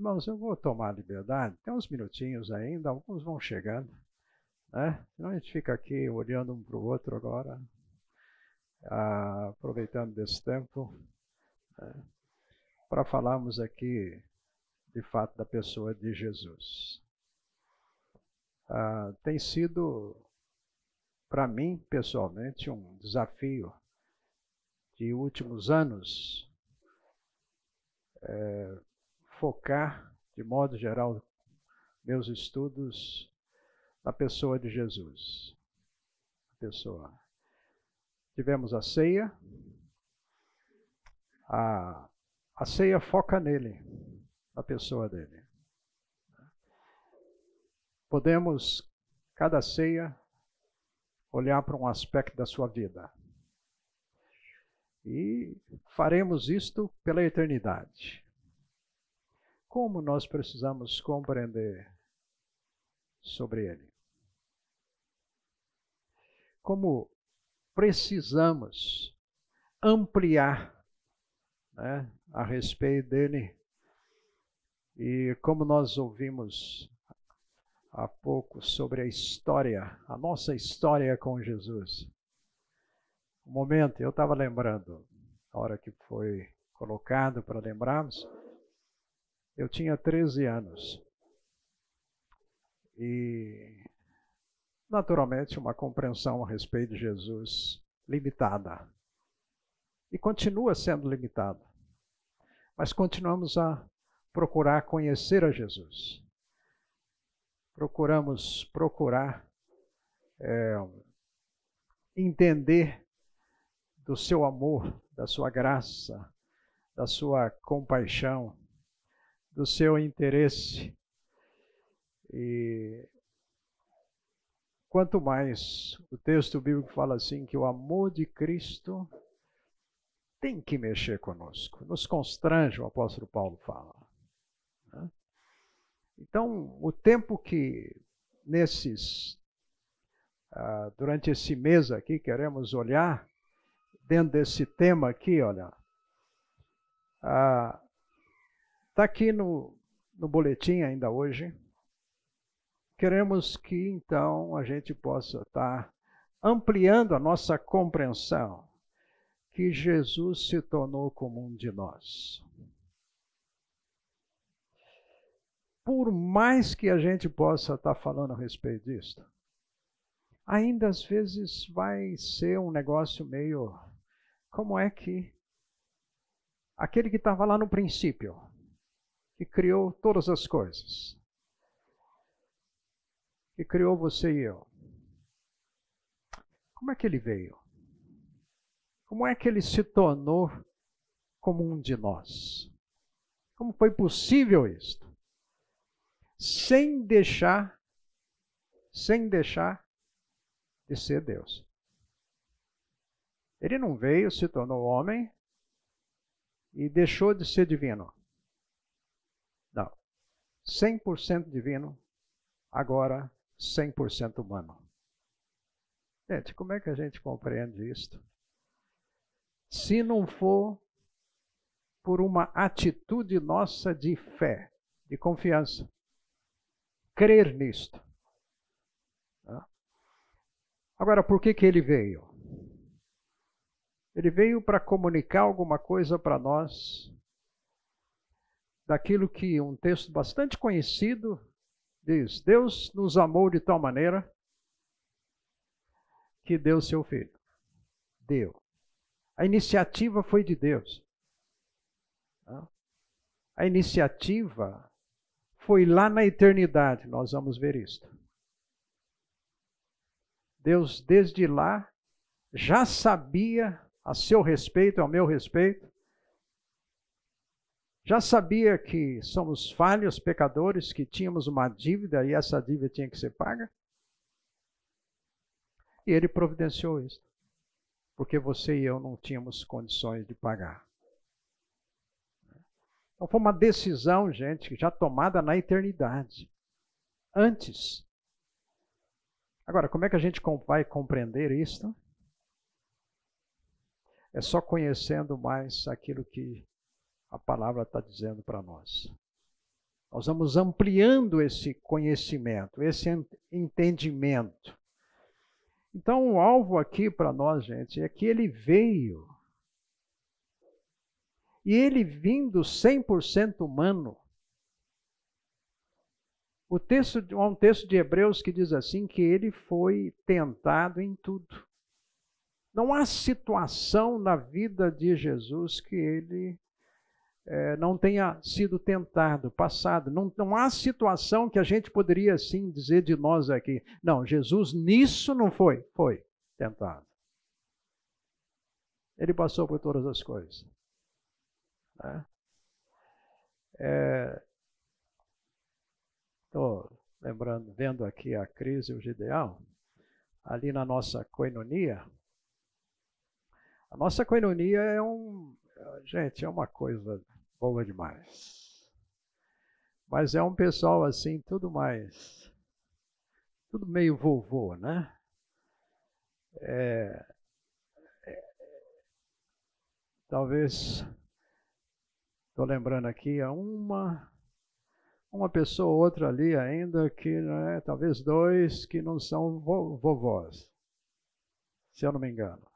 Irmãos, eu vou tomar liberdade. Tem uns minutinhos ainda, alguns vão chegando. Né? Senão a gente fica aqui olhando um para o outro agora, aproveitando desse tempo, né? para falarmos aqui, de fato, da pessoa de Jesus. Ah, tem sido, para mim, pessoalmente, um desafio de últimos anos é, focar, de modo geral, meus estudos na pessoa de Jesus. A pessoa. Tivemos a ceia. A, a ceia foca nele, na pessoa dele. Podemos, cada ceia, olhar para um aspecto da sua vida. E faremos isto pela eternidade. Como nós precisamos compreender sobre ele? Como precisamos ampliar né, a respeito dele e como nós ouvimos há pouco sobre a história, a nossa história com Jesus. Um momento, eu estava lembrando, a hora que foi colocado para lembrarmos, eu tinha 13 anos. E, naturalmente, uma compreensão a respeito de Jesus limitada. E continua sendo limitada. Mas continuamos a procurar conhecer a Jesus. Procuramos procurar é, entender do seu amor, da sua graça, da sua compaixão, do seu interesse. E quanto mais o texto bíblico fala assim que o amor de Cristo tem que mexer conosco, nos constrange, o apóstolo Paulo fala. Né? Então, o tempo que nesses, uh, durante esse mês aqui, queremos olhar dentro desse tema aqui, olha. Está aqui no, no boletim ainda hoje. Queremos que então a gente possa estar tá ampliando a nossa compreensão que Jesus se tornou como um de nós. Por mais que a gente possa estar tá falando a respeito disso, ainda às vezes vai ser um negócio meio como é que aquele que estava lá no princípio, que criou todas as coisas, que criou você e eu, como é que ele veio? Como é que ele se tornou como um de nós? Como foi possível isto? Sem deixar, sem deixar de ser Deus. Ele não veio, se tornou homem e deixou de ser divino. Não. 100% divino, agora 100% humano. Gente, como é que a gente compreende isto? Se não for por uma atitude nossa de fé, de confiança, crer nisto. Tá? Agora, por que, que ele veio? Ele veio para comunicar alguma coisa para nós, daquilo que um texto bastante conhecido diz: Deus nos amou de tal maneira que deu seu filho. Deu. A iniciativa foi de Deus. A iniciativa foi lá na eternidade, nós vamos ver isto. Deus, desde lá, já sabia a seu respeito, ao meu respeito. Já sabia que somos falhos, pecadores, que tínhamos uma dívida e essa dívida tinha que ser paga? E ele providenciou isso. Porque você e eu não tínhamos condições de pagar. Então foi uma decisão, gente, já tomada na eternidade. Antes. Agora, como é que a gente vai compreender isso? É só conhecendo mais aquilo que a palavra está dizendo para nós. Nós vamos ampliando esse conhecimento, esse entendimento. Então, o alvo aqui para nós, gente, é que ele veio. E ele vindo 100% humano. O texto, há um texto de Hebreus que diz assim que ele foi tentado em tudo. Não há situação na vida de Jesus que ele é, não tenha sido tentado, passado. Não, não há situação que a gente poderia assim dizer de nós aqui. Não, Jesus nisso não foi. Foi tentado. Ele passou por todas as coisas. Né? Estou é, lembrando, vendo aqui a crise, o Gideão, ali na nossa coinonia, a nossa coinonia é um. Gente, é uma coisa boa demais. Mas é um pessoal assim, tudo mais. Tudo meio vovô, né? É, é, talvez. Estou lembrando aqui, a uma. Uma pessoa ou outra ali ainda que, né, talvez dois que não são vovós, se eu não me engano.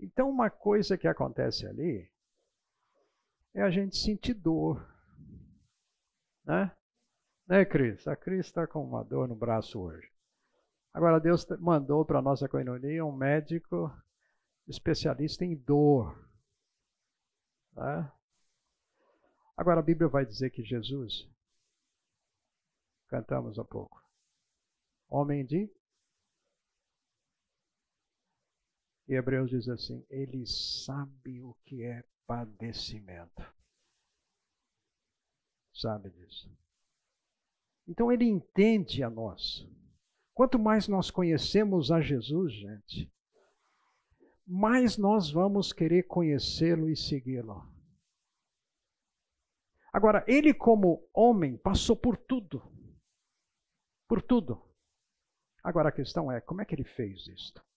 Então, uma coisa que acontece ali é a gente sentir dor. Né? Né, Cris? A Cris está com uma dor no braço hoje. Agora, Deus mandou para a nossa coinonia um médico especialista em dor. Né? Agora, a Bíblia vai dizer que Jesus, cantamos há pouco, homem de E Hebreus diz assim: Ele sabe o que é padecimento. Sabe disso. Então ele entende a nós. Quanto mais nós conhecemos a Jesus, gente, mais nós vamos querer conhecê-lo e segui-lo. Agora, ele, como homem, passou por tudo. Por tudo. Agora a questão é: como é que ele fez isto?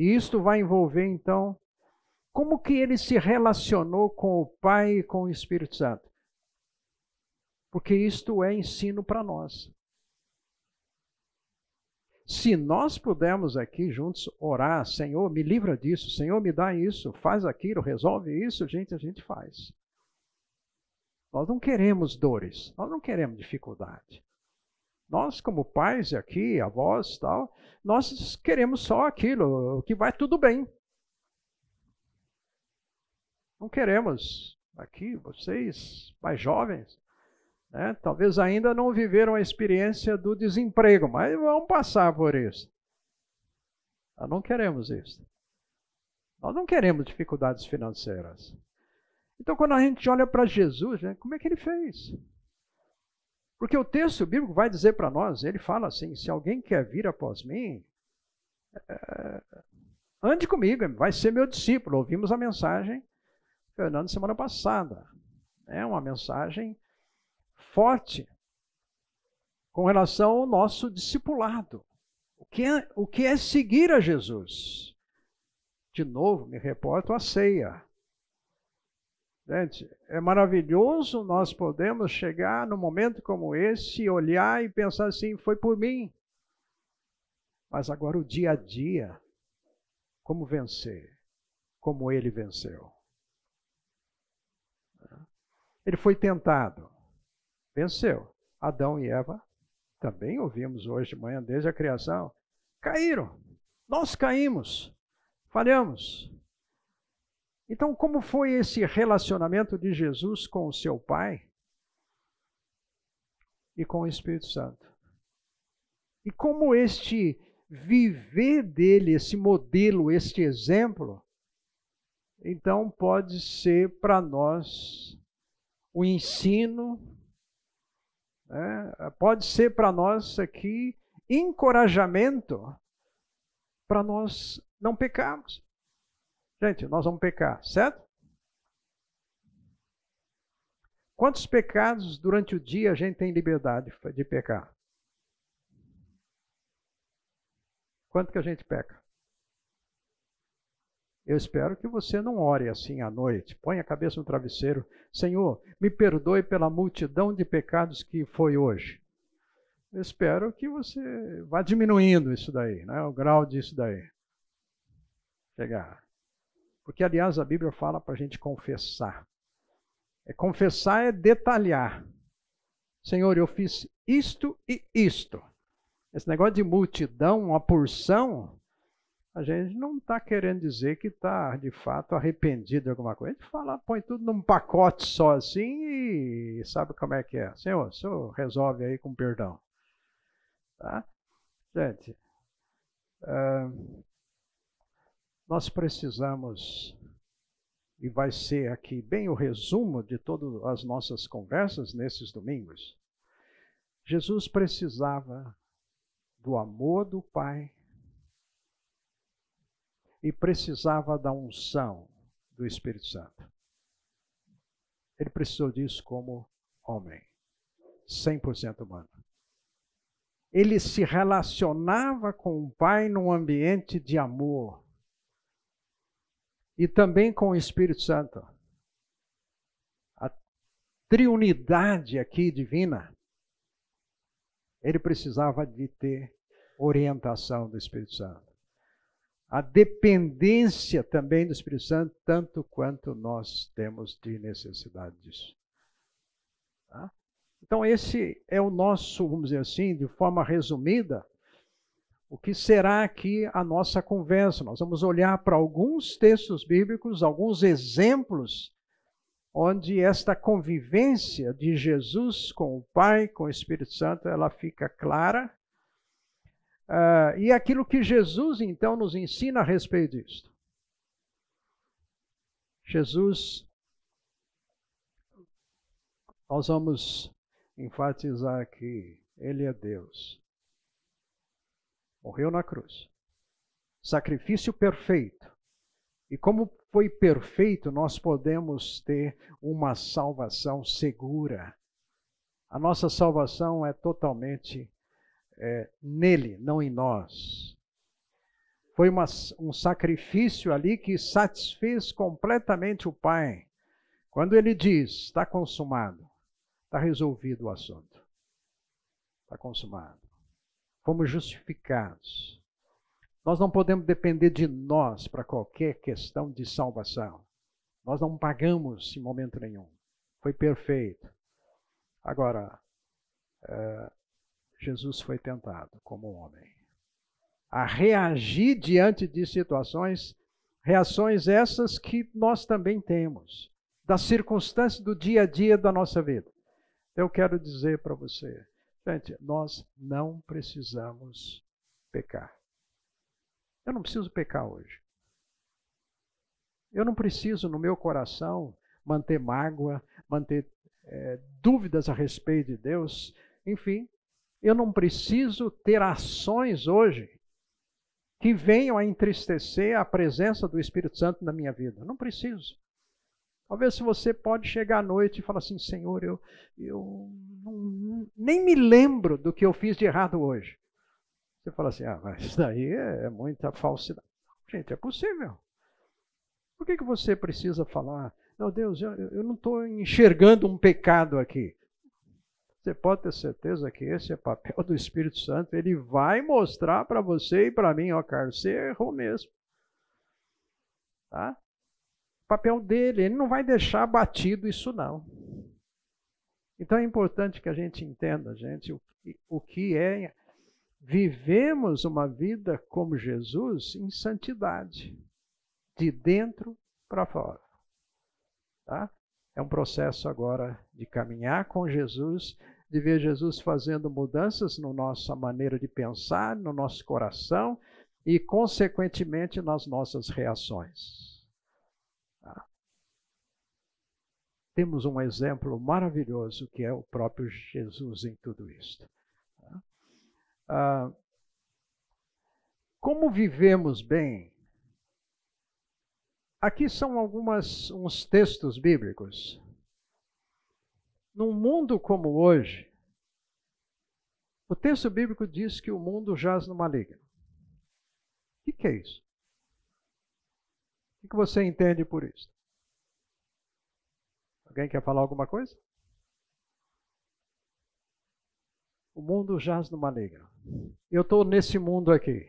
E isto vai envolver, então, como que ele se relacionou com o Pai e com o Espírito Santo. Porque isto é ensino para nós. Se nós pudermos aqui juntos orar, Senhor, me livra disso, Senhor, me dá isso, faz aquilo, resolve isso, gente, a gente faz. Nós não queremos dores, nós não queremos dificuldade. Nós, como pais aqui, avós tal, nós queremos só aquilo, que vai tudo bem. Não queremos aqui, vocês, mais jovens, né, talvez ainda não viveram a experiência do desemprego, mas vão passar por isso. Nós não queremos isso. Nós não queremos dificuldades financeiras. Então, quando a gente olha para Jesus, né, como é que ele fez? Porque o texto bíblico vai dizer para nós, ele fala assim: se alguém quer vir após mim, é, ande comigo, vai ser meu discípulo. Ouvimos a mensagem, Fernando, semana passada. É uma mensagem forte com relação ao nosso discipulado. O que é, o que é seguir a Jesus? De novo, me reporto à ceia. Gente, é maravilhoso nós podemos chegar num momento como esse, olhar e pensar assim: foi por mim. Mas agora o dia a dia, como vencer? Como ele venceu. Ele foi tentado, venceu. Adão e Eva, também ouvimos hoje de manhã, desde a criação, caíram. Nós caímos, falhamos. Então, como foi esse relacionamento de Jesus com o seu Pai e com o Espírito Santo? E como este viver dele, esse modelo, este exemplo, então pode ser para nós o ensino, né? pode ser para nós aqui encorajamento para nós não pecarmos. Gente, nós vamos pecar, certo? Quantos pecados durante o dia a gente tem liberdade de pecar? Quanto que a gente peca? Eu espero que você não ore assim à noite. Põe a cabeça no travesseiro. Senhor, me perdoe pela multidão de pecados que foi hoje. Eu espero que você vá diminuindo isso daí, né? o grau disso daí. Chegar. Porque, aliás, a Bíblia fala para a gente confessar. É confessar é detalhar. Senhor, eu fiz isto e isto. Esse negócio de multidão, uma porção, a gente não está querendo dizer que está, de fato, arrependido de alguma coisa. A gente fala, põe tudo num pacote só assim e sabe como é que é. Senhor, o senhor resolve aí com perdão. Tá? Gente, uh, nós precisamos, e vai ser aqui bem o resumo de todas as nossas conversas nesses domingos. Jesus precisava do amor do Pai e precisava da unção do Espírito Santo. Ele precisou disso como homem, 100% humano. Ele se relacionava com o Pai num ambiente de amor e também com o Espírito Santo. A triunidade aqui divina, ele precisava de ter orientação do Espírito Santo a dependência também do Espírito Santo, tanto quanto nós temos de necessidade disso. Tá? Então, esse é o nosso, vamos dizer assim, de forma resumida, o que será aqui a nossa conversa. Nós vamos olhar para alguns textos bíblicos, alguns exemplos, onde esta convivência de Jesus com o Pai, com o Espírito Santo, ela fica clara Uh, e aquilo que Jesus então nos ensina a respeito disso. Jesus, nós vamos enfatizar que Ele é Deus. Morreu na cruz. Sacrifício perfeito. E como foi perfeito, nós podemos ter uma salvação segura. A nossa salvação é totalmente é, nele, não em nós. Foi uma, um sacrifício ali que satisfez completamente o Pai. Quando ele diz, está consumado, está resolvido o assunto. Está consumado. Fomos justificados. Nós não podemos depender de nós para qualquer questão de salvação. Nós não pagamos em momento nenhum. Foi perfeito. Agora, é, Jesus foi tentado como homem a reagir diante de situações, reações essas que nós também temos, das circunstâncias do dia a dia da nossa vida. Eu quero dizer para você, gente, nós não precisamos pecar. Eu não preciso pecar hoje. Eu não preciso no meu coração manter mágoa, manter é, dúvidas a respeito de Deus. Enfim, eu não preciso ter ações hoje que venham a entristecer a presença do Espírito Santo na minha vida. Não preciso. Talvez se você pode chegar à noite e falar assim, Senhor, eu, eu não, nem me lembro do que eu fiz de errado hoje. Você fala assim, ah, mas isso daí é, é muita falsidade. Gente, é possível. Por que, que você precisa falar, meu Deus, eu, eu não estou enxergando um pecado aqui. Você pode ter certeza que esse é papel do Espírito Santo. Ele vai mostrar para você e para mim, ó, Carlos, você errou mesmo. Tá? Papel dele, ele não vai deixar batido isso não. Então é importante que a gente entenda, gente, o, o que é vivemos uma vida como Jesus em santidade, de dentro para fora. Tá? É um processo agora de caminhar com Jesus, de ver Jesus fazendo mudanças na nossa maneira de pensar, no nosso coração e, consequentemente, nas nossas reações. Temos um exemplo maravilhoso que é o próprio Jesus em tudo isso. Tá? Ah, como vivemos bem Aqui são algumas uns textos bíblicos. Num mundo como hoje, o texto bíblico diz que o mundo jaz no maligno. O que é isso? O que você entende por isso? Alguém quer falar alguma coisa? O mundo jaz no maligno. Eu estou nesse mundo aqui.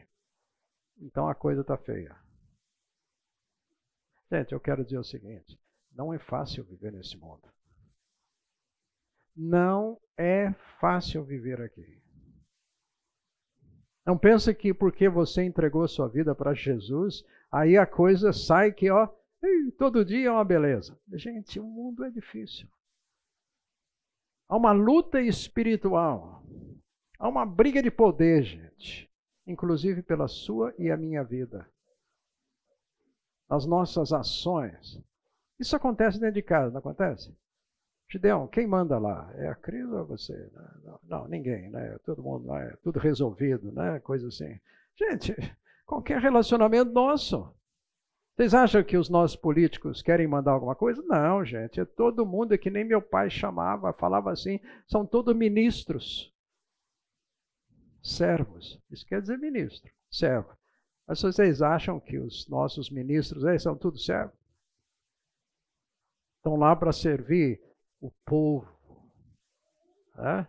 Então a coisa está feia. Gente, eu quero dizer o seguinte: não é fácil viver nesse mundo. Não é fácil viver aqui. Não pense que porque você entregou sua vida para Jesus, aí a coisa sai que, ó, todo dia é uma beleza. Gente, o mundo é difícil. Há uma luta espiritual. Há uma briga de poder, gente. Inclusive pela sua e a minha vida. Nas nossas ações. Isso acontece dentro de casa, não acontece? Gideão, quem manda lá? É a Cris ou você? Não, não, ninguém, né? Todo mundo lá, é tudo resolvido, né? Coisa assim. Gente, qualquer relacionamento nosso. Vocês acham que os nossos políticos querem mandar alguma coisa? Não, gente. É todo mundo, é que nem meu pai chamava, falava assim, são todos ministros. Servos. Isso quer dizer ministro, servo. Mas vocês acham que os nossos ministros aí são tudo servos? Estão lá para servir o povo. É?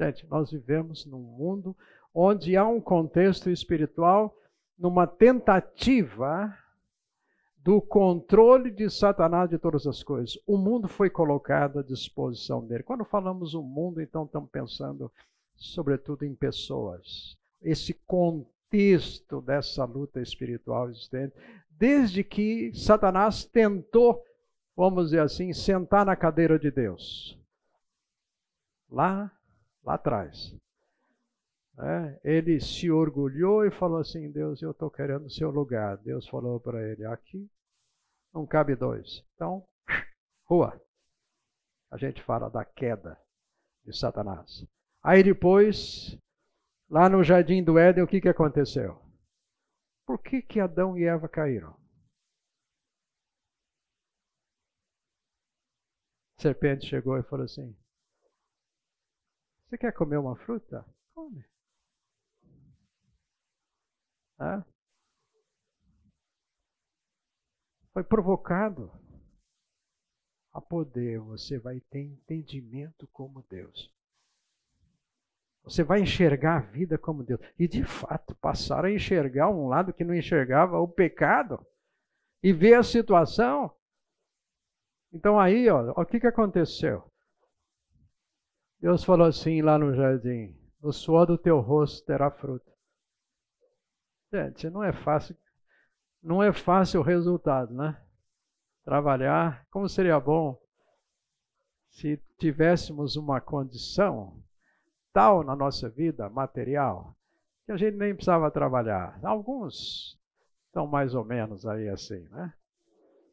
Gente, nós vivemos num mundo onde há um contexto espiritual numa tentativa do controle de Satanás de todas as coisas. O mundo foi colocado à disposição dele. Quando falamos o mundo, então estamos pensando sobretudo em pessoas. Esse contexto dessa luta espiritual existente, desde que Satanás tentou vamos dizer assim, sentar na cadeira de Deus. Lá, lá atrás. É, ele se orgulhou e falou assim: Deus, eu estou querendo o seu lugar. Deus falou para ele: aqui não cabe dois. Então, rua. A gente fala da queda de Satanás. Aí depois, lá no jardim do Éden, o que, que aconteceu? Por que, que Adão e Eva caíram? A serpente chegou e falou assim: Você quer comer uma fruta? Come. Ah? Foi provocado a poder, você vai ter entendimento como Deus. Você vai enxergar a vida como Deus. E de fato, passaram a enxergar um lado que não enxergava o pecado e ver a situação então aí, ó, o que, que aconteceu? Deus falou assim lá no jardim: no suor do teu rosto terá fruto. Gente, não é fácil, não é fácil o resultado, né? Trabalhar, como seria bom se tivéssemos uma condição tal na nossa vida material que a gente nem precisava trabalhar. Alguns estão mais ou menos aí assim, né?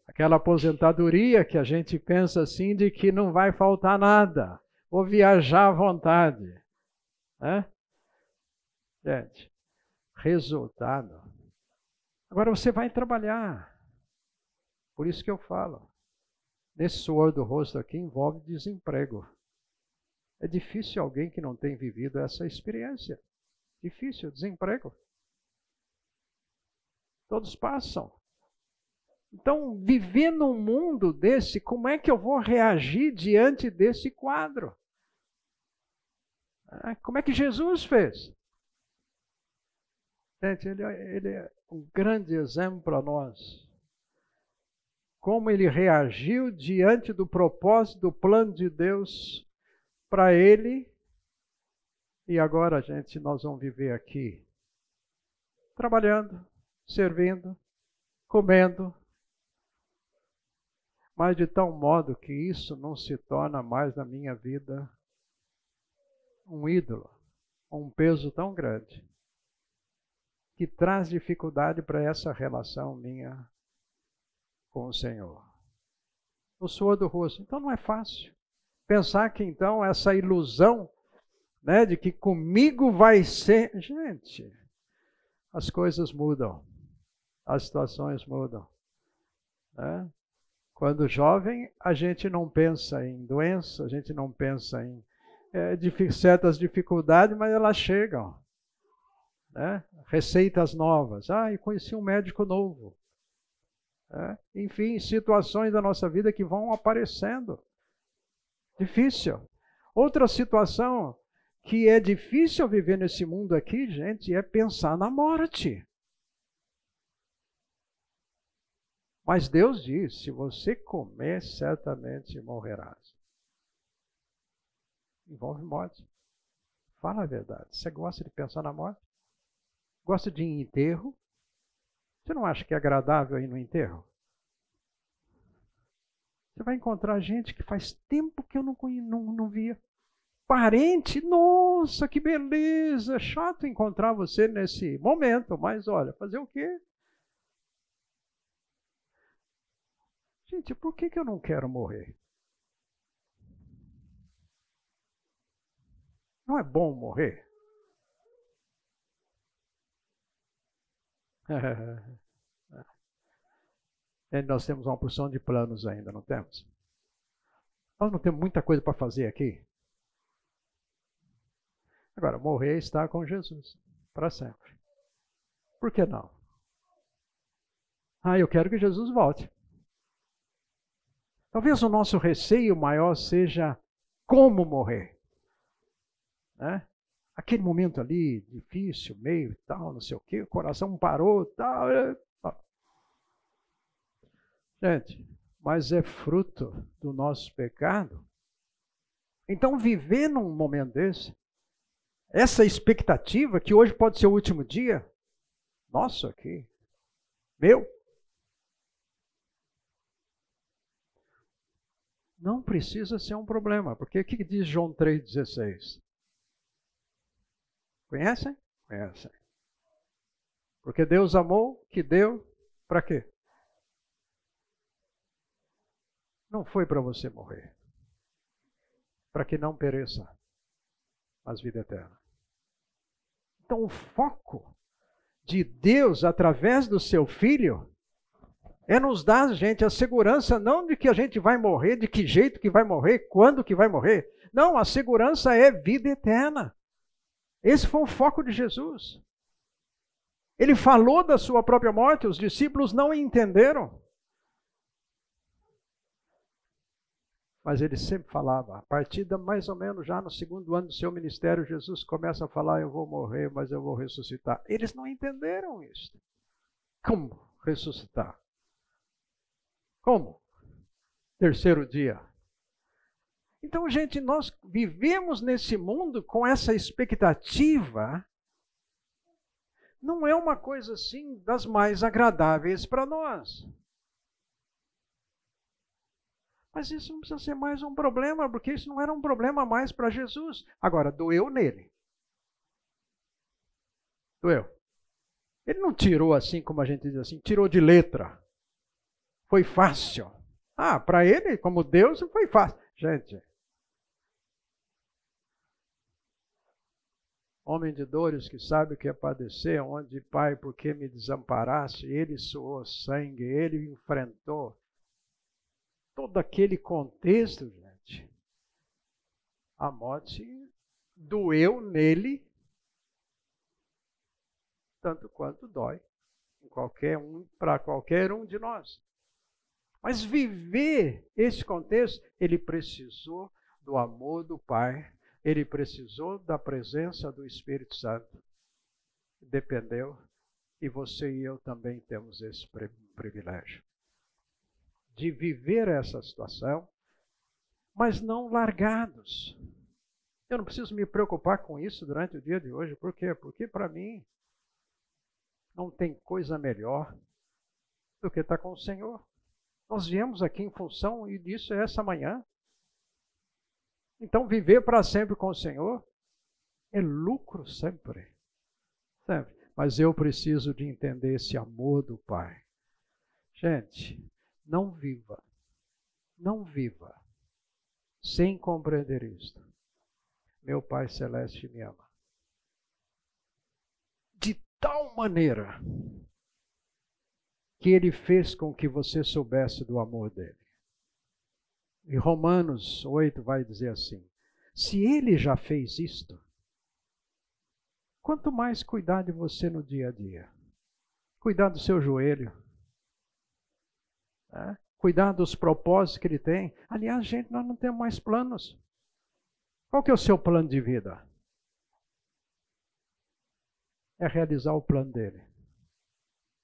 Aquela aposentadoria que a gente pensa assim de que não vai faltar nada. Vou viajar à vontade. Né? Gente, resultado. Agora você vai trabalhar. Por isso que eu falo. Nesse suor do rosto aqui envolve desemprego. É difícil alguém que não tem vivido essa experiência. Difícil, desemprego. Todos passam. Então, viver num mundo desse, como é que eu vou reagir diante desse quadro? Ah, como é que Jesus fez? Gente, ele, é, ele é um grande exemplo para nós. Como ele reagiu diante do propósito, do plano de Deus para ele. E agora, gente, nós vamos viver aqui, trabalhando, servindo, comendo, mas de tal modo que isso não se torna mais na minha vida um ídolo, um peso tão grande, que traz dificuldade para essa relação minha com o Senhor. O suor do rosto. Então não é fácil. Pensar que então essa ilusão né, de que comigo vai ser. Gente, as coisas mudam, as situações mudam. Né? Quando jovem, a gente não pensa em doença, a gente não pensa em é, certas dificuldades, mas elas chegam. Né? receitas novas. Ah, eu conheci um médico novo. É, enfim, situações da nossa vida que vão aparecendo. Difícil. Outra situação que é difícil viver nesse mundo aqui, gente, é pensar na morte. Mas Deus diz: se você comer, certamente morrerás. Envolve morte. Fala a verdade. Você gosta de pensar na morte? Gosta de ir em enterro? Você não acha que é agradável ir no enterro? Você vai encontrar gente que faz tempo que eu não, não, não via. Parente, nossa, que beleza! Chato encontrar você nesse momento, mas olha, fazer o quê? Gente, por que, que eu não quero morrer? Não é bom morrer? nós temos uma porção de planos ainda, não temos? Nós não temos muita coisa para fazer aqui. Agora, morrer está com Jesus para sempre. Por que não? Ah, eu quero que Jesus volte. Talvez o nosso receio maior seja como morrer. Né? Aquele momento ali, difícil, meio tal, não sei o quê, o coração parou, tal. É, Gente, mas é fruto do nosso pecado. Então, viver num momento desse, essa expectativa que hoje pode ser o último dia, nosso aqui, meu, não precisa ser um problema, porque o que diz João 3,16? Conhecem? Conhecem. Porque Deus amou, que deu para quê? Não foi para você morrer. Para que não pereça, mas vida eterna. Então, o foco de Deus através do seu filho é nos dar, gente, a segurança não de que a gente vai morrer, de que jeito que vai morrer, quando que vai morrer. Não, a segurança é vida eterna. Esse foi o foco de Jesus. Ele falou da sua própria morte, os discípulos não entenderam. Mas ele sempre falava, a partir de mais ou menos já no segundo ano do seu ministério, Jesus começa a falar: Eu vou morrer, mas eu vou ressuscitar. Eles não entenderam isso. Como ressuscitar? Como? Terceiro dia. Então, gente, nós vivemos nesse mundo com essa expectativa. Não é uma coisa assim das mais agradáveis para nós. Mas isso não precisa ser mais um problema, porque isso não era um problema mais para Jesus. Agora, doeu nele. Doeu. Ele não tirou assim, como a gente diz assim, tirou de letra. Foi fácil. Ah, para ele, como Deus, foi fácil. Gente, homem de dores que sabe o que é padecer, onde, Pai, por que me desamparaste? Ele suou sangue, ele enfrentou todo aquele contexto, gente. A morte doeu nele tanto quanto dói em qualquer um para qualquer um de nós. Mas viver esse contexto, ele precisou do amor do Pai ele precisou da presença do Espírito Santo. Dependeu. E você e eu também temos esse privilégio de viver essa situação, mas não largados. Eu não preciso me preocupar com isso durante o dia de hoje. Por quê? Porque para mim não tem coisa melhor do que estar com o Senhor. Nós viemos aqui em função e disso é essa manhã. Então, viver para sempre com o Senhor é lucro sempre. Sempre. Mas eu preciso de entender esse amor do Pai. Gente, não viva, não viva sem compreender isto. Meu Pai Celeste me ama. De tal maneira que Ele fez com que você soubesse do amor dele. E Romanos 8 vai dizer assim: se ele já fez isto, quanto mais cuidar de você no dia a dia. Cuidar do seu joelho. Né? Cuidar dos propósitos que ele tem. Aliás, gente, nós não temos mais planos. Qual que é o seu plano de vida? É realizar o plano dele.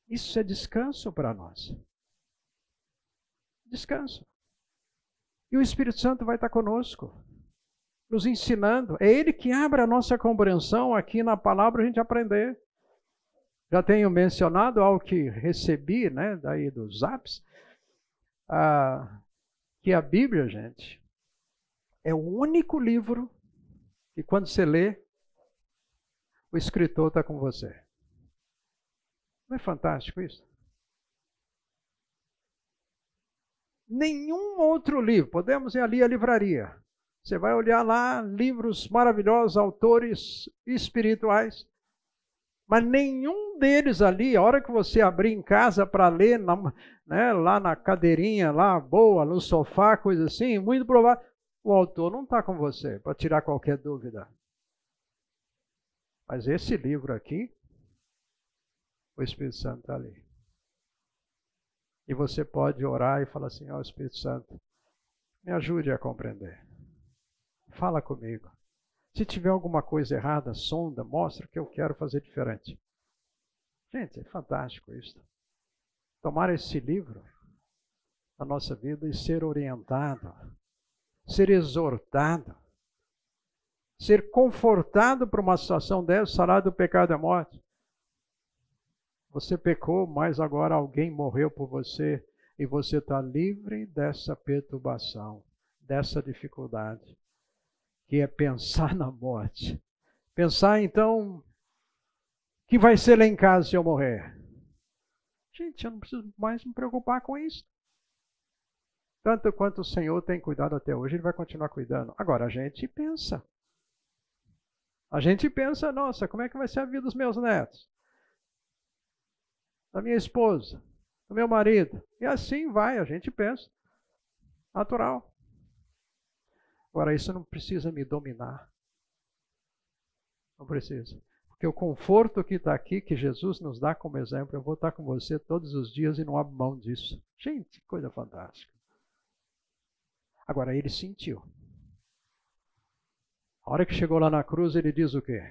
Isso é descanso para nós. Descanso. E o Espírito Santo vai estar conosco, nos ensinando. É Ele que abre a nossa compreensão aqui na palavra a gente aprender. Já tenho mencionado algo que recebi, né, daí dos apps, ah, que a Bíblia, gente, é o único livro que quando você lê, o escritor está com você. Não é fantástico isso? Nenhum outro livro, podemos ir ali à livraria. Você vai olhar lá livros maravilhosos, autores espirituais, mas nenhum deles ali, a hora que você abrir em casa para ler, na, né, lá na cadeirinha, lá boa, no sofá, coisa assim, muito provável, o autor não está com você para tirar qualquer dúvida. Mas esse livro aqui, o Espírito Santo está ali. E você pode orar e falar assim: Ó oh, Espírito Santo, me ajude a compreender. Fala comigo. Se tiver alguma coisa errada, sonda, mostra que eu quero fazer diferente. Gente, é fantástico isso. Tomar esse livro na nossa vida e ser orientado, ser exortado, ser confortado por uma situação dessa, salário do pecado é morte. Você pecou, mas agora alguém morreu por você e você está livre dessa perturbação, dessa dificuldade, que é pensar na morte. Pensar então que vai ser lá em casa se eu morrer. Gente, eu não preciso mais me preocupar com isso. Tanto quanto o Senhor tem cuidado até hoje, Ele vai continuar cuidando. Agora a gente pensa. A gente pensa, nossa, como é que vai ser a vida dos meus netos? Da minha esposa, do meu marido. E assim vai, a gente pensa. Natural. Agora, isso não precisa me dominar. Não precisa. Porque o conforto que está aqui, que Jesus nos dá como exemplo, eu vou estar com você todos os dias e não abro mão disso. Gente, coisa fantástica. Agora, ele sentiu. A hora que chegou lá na cruz, ele diz o quê?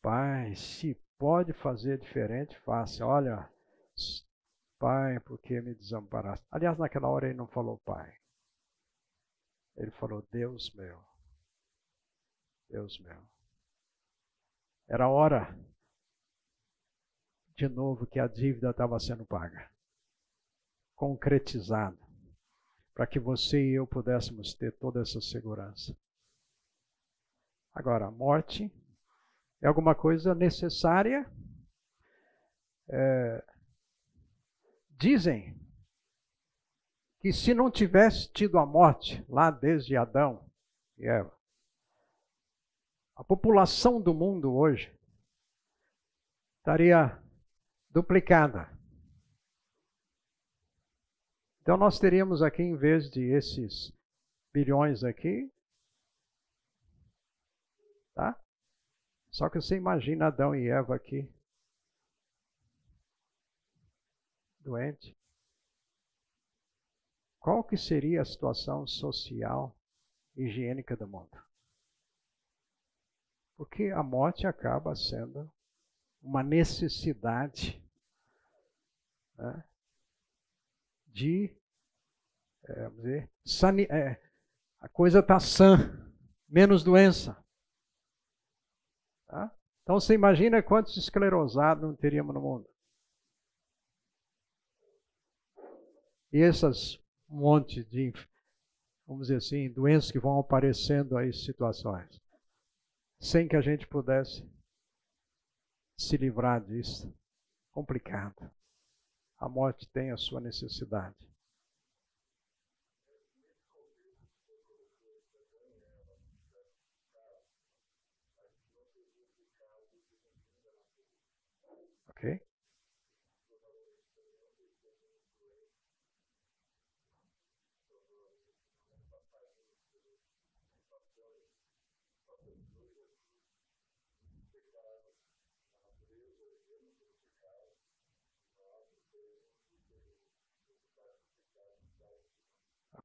Pai, se pode fazer diferente, faça. Olha, pai, por que me desamparaste? Aliás, naquela hora ele não falou pai. Ele falou, Deus meu. Deus meu. Era hora, de novo, que a dívida estava sendo paga. Concretizada. Para que você e eu pudéssemos ter toda essa segurança. Agora, a morte é alguma coisa necessária. É, dizem que se não tivesse tido a morte lá desde Adão e Eva, a população do mundo hoje estaria duplicada. Então nós teríamos aqui, em vez de esses bilhões aqui, tá? Só que você imagina Adão e Eva aqui, doente. Qual que seria a situação social, higiênica do mundo? Porque a morte acaba sendo uma necessidade né, de, é, dizer, é, a coisa está sã, menos doença. Tá? Então você imagina quantos esclerosados não teríamos no mundo. E essas monte de, vamos dizer assim, doenças que vão aparecendo aí, situações, sem que a gente pudesse se livrar disso. Complicado. A morte tem a sua necessidade. Ok?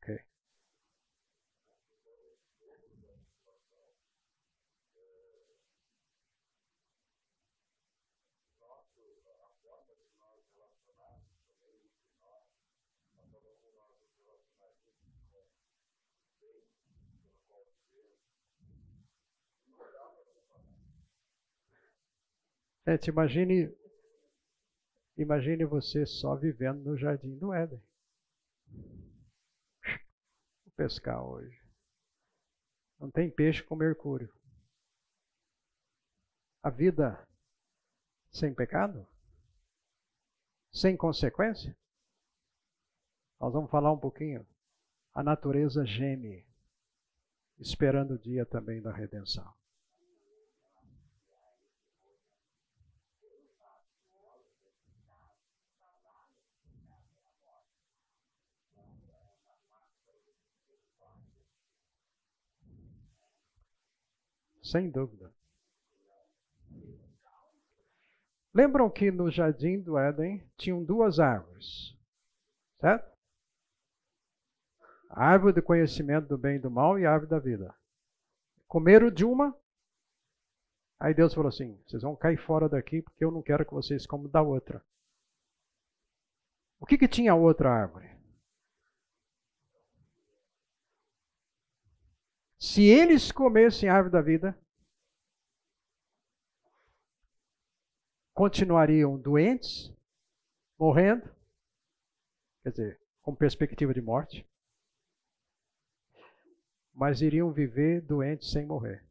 Ok. Gente, imagine, imagine você só vivendo no jardim do Éden. Pescar hoje. Não tem peixe com mercúrio. A vida sem pecado? Sem consequência? Nós vamos falar um pouquinho. A natureza geme, esperando o dia também da redenção. Sem dúvida. Lembram que no jardim do Éden tinham duas árvores, certo? A árvore do conhecimento do bem e do mal e a árvore da vida. Comeram de uma, aí Deus falou assim: vocês vão cair fora daqui porque eu não quero que vocês comam da outra. O que, que tinha a outra árvore? Se eles comessem a árvore da vida, continuariam doentes, morrendo, quer dizer, com perspectiva de morte, mas iriam viver doentes sem morrer.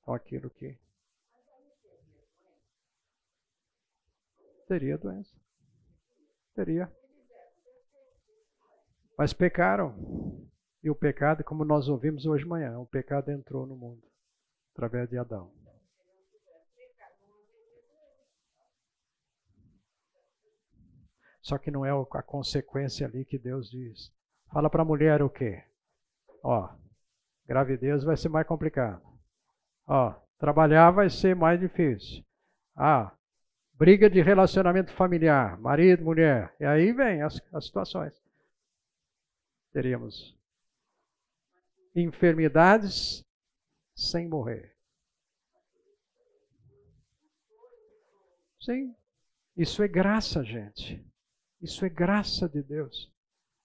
Então, aquilo que teria doença. Teria. Mas pecaram. E o pecado, como nós ouvimos hoje de manhã, o pecado entrou no mundo através de Adão. Só que não é a consequência ali que Deus diz. Fala para a mulher o quê? Ó, gravidez vai ser mais complicado. Ó, trabalhar vai ser mais difícil. Ah, briga de relacionamento familiar, marido, mulher. E aí vem as, as situações teríamos enfermidades sem morrer. Sim, isso é graça, gente. Isso é graça de Deus.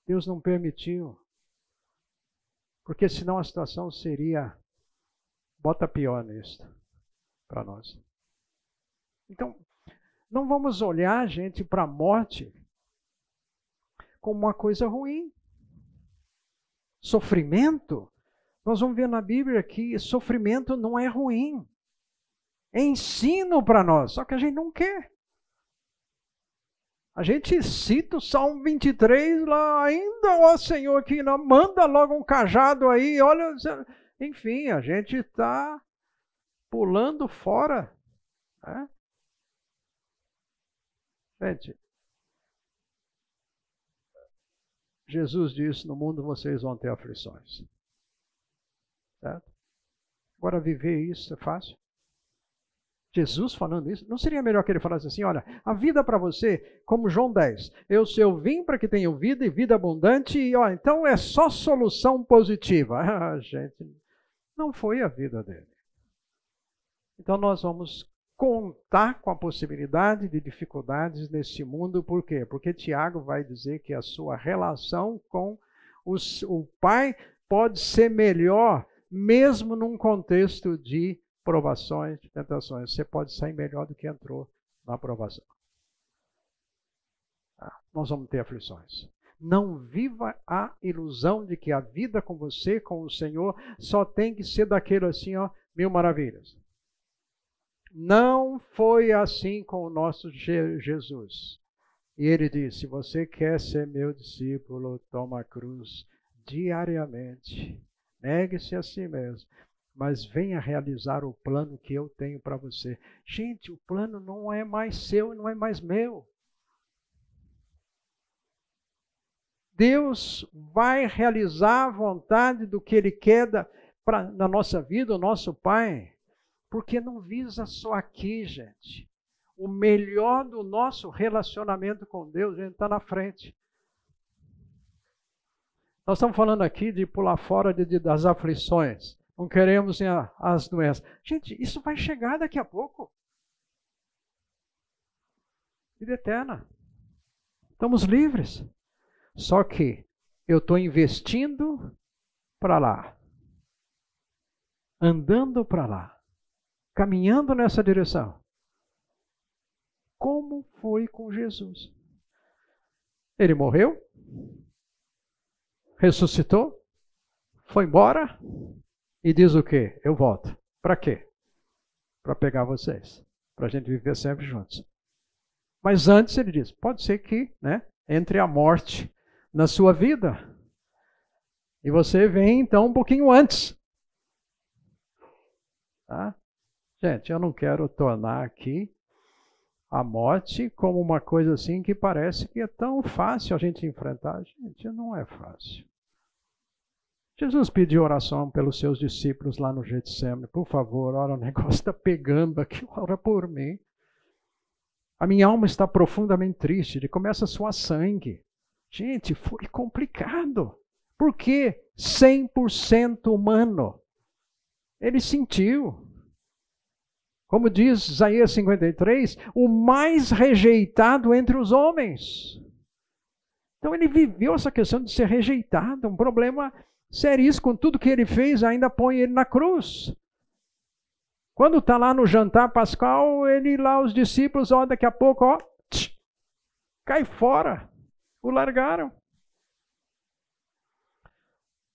Deus não permitiu. Porque senão a situação seria bota pior nisso para nós. Então, não vamos olhar, gente, para a morte como uma coisa ruim sofrimento, nós vamos ver na Bíblia que sofrimento não é ruim. É ensino para nós, só que a gente não quer. A gente cita o Salmo 23 lá, ainda, ó Senhor, que não, manda logo um cajado aí, olha. Enfim, a gente está pulando fora. Né? Gente, Jesus disse: No mundo vocês vão ter aflições. Certo? Agora, viver isso é fácil? Jesus falando isso, não seria melhor que ele falasse assim: olha, a vida para você, como João 10, eu, se eu vim para que tenham vida e vida abundante, e ó, então é só solução positiva. Ah, gente, não foi a vida dele. Então nós vamos contar com a possibilidade de dificuldades nesse mundo, por quê? Porque Tiago vai dizer que a sua relação com os, o Pai pode ser melhor, mesmo num contexto de provações, de tentações. Você pode sair melhor do que entrou na provação. Ah, nós vamos ter aflições. Não viva a ilusão de que a vida com você, com o Senhor, só tem que ser daquele assim, ó, mil maravilhas. Não foi assim com o nosso Jesus. E ele disse: Se você quer ser meu discípulo, toma a cruz diariamente. Negue-se a si mesmo. Mas venha realizar o plano que eu tenho para você. Gente, o plano não é mais seu não é mais meu. Deus vai realizar a vontade do que Ele quer da, pra, na nossa vida, o nosso Pai. Porque não visa só aqui, gente. O melhor do nosso relacionamento com Deus, a gente está na frente. Nós estamos falando aqui de pular fora de, de, das aflições. Não queremos as doenças. Gente, isso vai chegar daqui a pouco. Vida eterna. Estamos livres. Só que eu estou investindo para lá. Andando para lá. Caminhando nessa direção. Como foi com Jesus? Ele morreu? ressuscitou, foi embora e diz o quê? Eu volto. Para quê? Para pegar vocês, para a gente viver sempre juntos. Mas antes ele diz: pode ser que né, entre a morte na sua vida e você vem então um pouquinho antes. Tá? Gente, eu não quero tornar aqui a morte como uma coisa assim que parece que é tão fácil a gente enfrentar. Gente, não é fácil. Jesus pediu oração pelos seus discípulos lá no Getsemane. Por favor, ora, o negócio está pegando aqui, ora por mim. A minha alma está profundamente triste, ele começa a suar sangue. Gente, foi complicado. Por quê? 100% humano. Ele sentiu. Como diz Isaías 53, o mais rejeitado entre os homens. Então ele viveu essa questão de ser rejeitado, um problema seríssimo, com tudo que ele fez, ainda põe ele na cruz. Quando está lá no jantar pascal, ele lá, os discípulos, ó, daqui a pouco, ó, tch, cai fora. O largaram.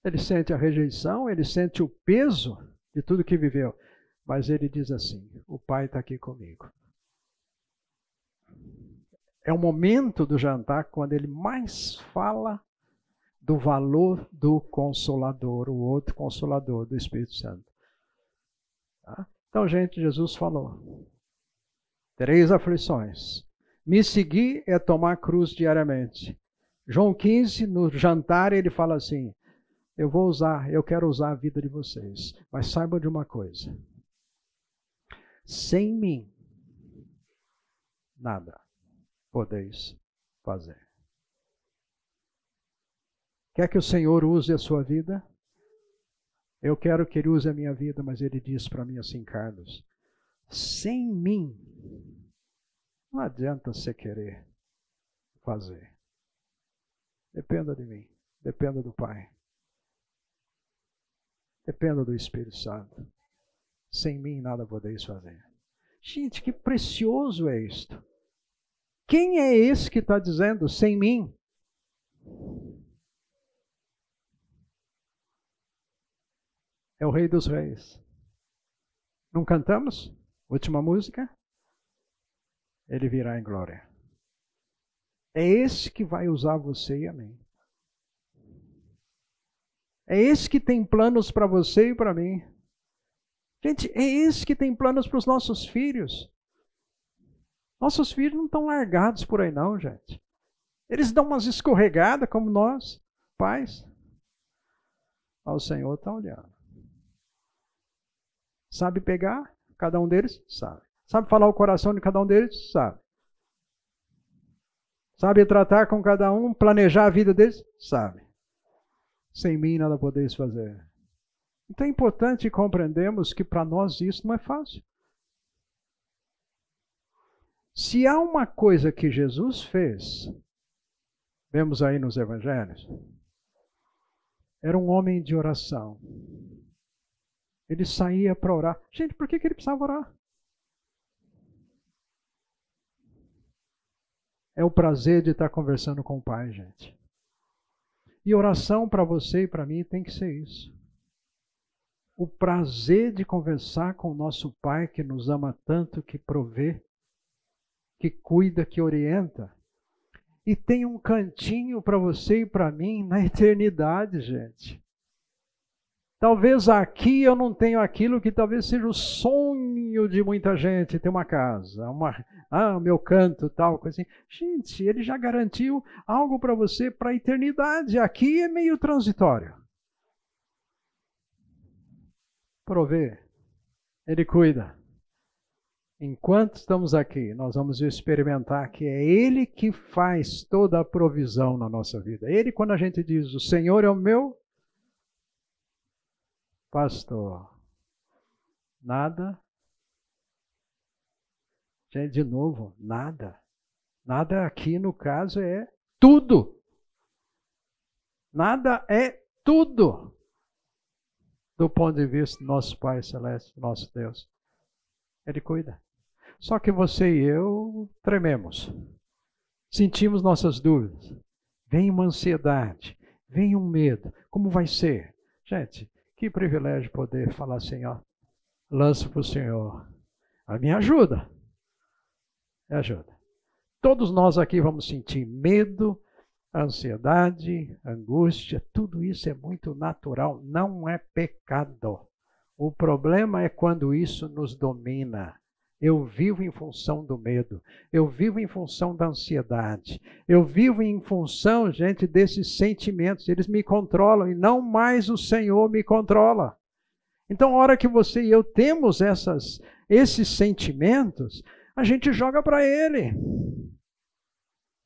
Ele sente a rejeição, ele sente o peso de tudo que viveu. Mas ele diz assim: o Pai está aqui comigo. É o momento do jantar quando ele mais fala do valor do Consolador, o outro Consolador do Espírito Santo. Tá? Então, gente, Jesus falou: três aflições. Me seguir é tomar cruz diariamente. João 15, no jantar, ele fala assim: Eu vou usar, eu quero usar a vida de vocês, mas saibam de uma coisa: sem mim, nada podeis fazer. Quer que o Senhor use a sua vida? Eu quero que Ele use a minha vida, mas Ele diz para mim assim, Carlos: sem mim, não adianta você querer fazer. Dependa de mim, dependa do Pai, dependa do Espírito Santo. Sem mim nada podeis fazer. Gente, que precioso é isto. Quem é esse que está dizendo sem mim? é o Rei dos Reis. Não cantamos? Última música? Ele virá em glória. É esse que vai usar você e a mim. É esse que tem planos para você e para mim. Gente, é esse que tem planos para os nossos filhos. Nossos filhos não estão largados por aí, não, gente. Eles dão umas escorregadas como nós, pais. Mas o Senhor está olhando. Sabe pegar cada um deles? Sabe. Sabe falar o coração de cada um deles? Sabe. Sabe tratar com cada um, planejar a vida deles? Sabe. Sem mim nada podeis fazer. Então é importante compreendermos que para nós isso não é fácil. Se há uma coisa que Jesus fez, vemos aí nos evangelhos, era um homem de oração. Ele saía para orar. Gente, por que, que ele precisava orar? É o prazer de estar conversando com o Pai, gente. E oração para você e para mim tem que ser isso. O prazer de conversar com o nosso Pai que nos ama tanto, que provê, que cuida, que orienta. E tem um cantinho para você e para mim na eternidade, gente. Talvez aqui eu não tenho aquilo que talvez seja o sonho de muita gente, ter uma casa, uma, ah, meu canto, tal, coisa assim. Gente, ele já garantiu algo para você para a eternidade. Aqui é meio transitório. Prover, ele cuida. Enquanto estamos aqui, nós vamos experimentar que é Ele que faz toda a provisão na nossa vida. Ele, quando a gente diz, o Senhor é o meu pastor, nada. Gente, de novo, nada. Nada aqui no caso é tudo. Nada é tudo do ponto de vista do nosso Pai Celeste, nosso Deus. Ele cuida. Só que você e eu trememos. Sentimos nossas dúvidas. Vem uma ansiedade, vem um medo. Como vai ser? Gente, que privilégio poder falar assim, ó. Lanço para o Senhor. A minha ajuda. Me ajuda. Todos nós aqui vamos sentir medo, ansiedade, angústia, tudo isso é muito natural, não é pecado. O problema é quando isso nos domina. Eu vivo em função do medo, eu vivo em função da ansiedade, eu vivo em função, gente, desses sentimentos. Eles me controlam e não mais o Senhor me controla. Então, a hora que você e eu temos essas, esses sentimentos, a gente joga para Ele.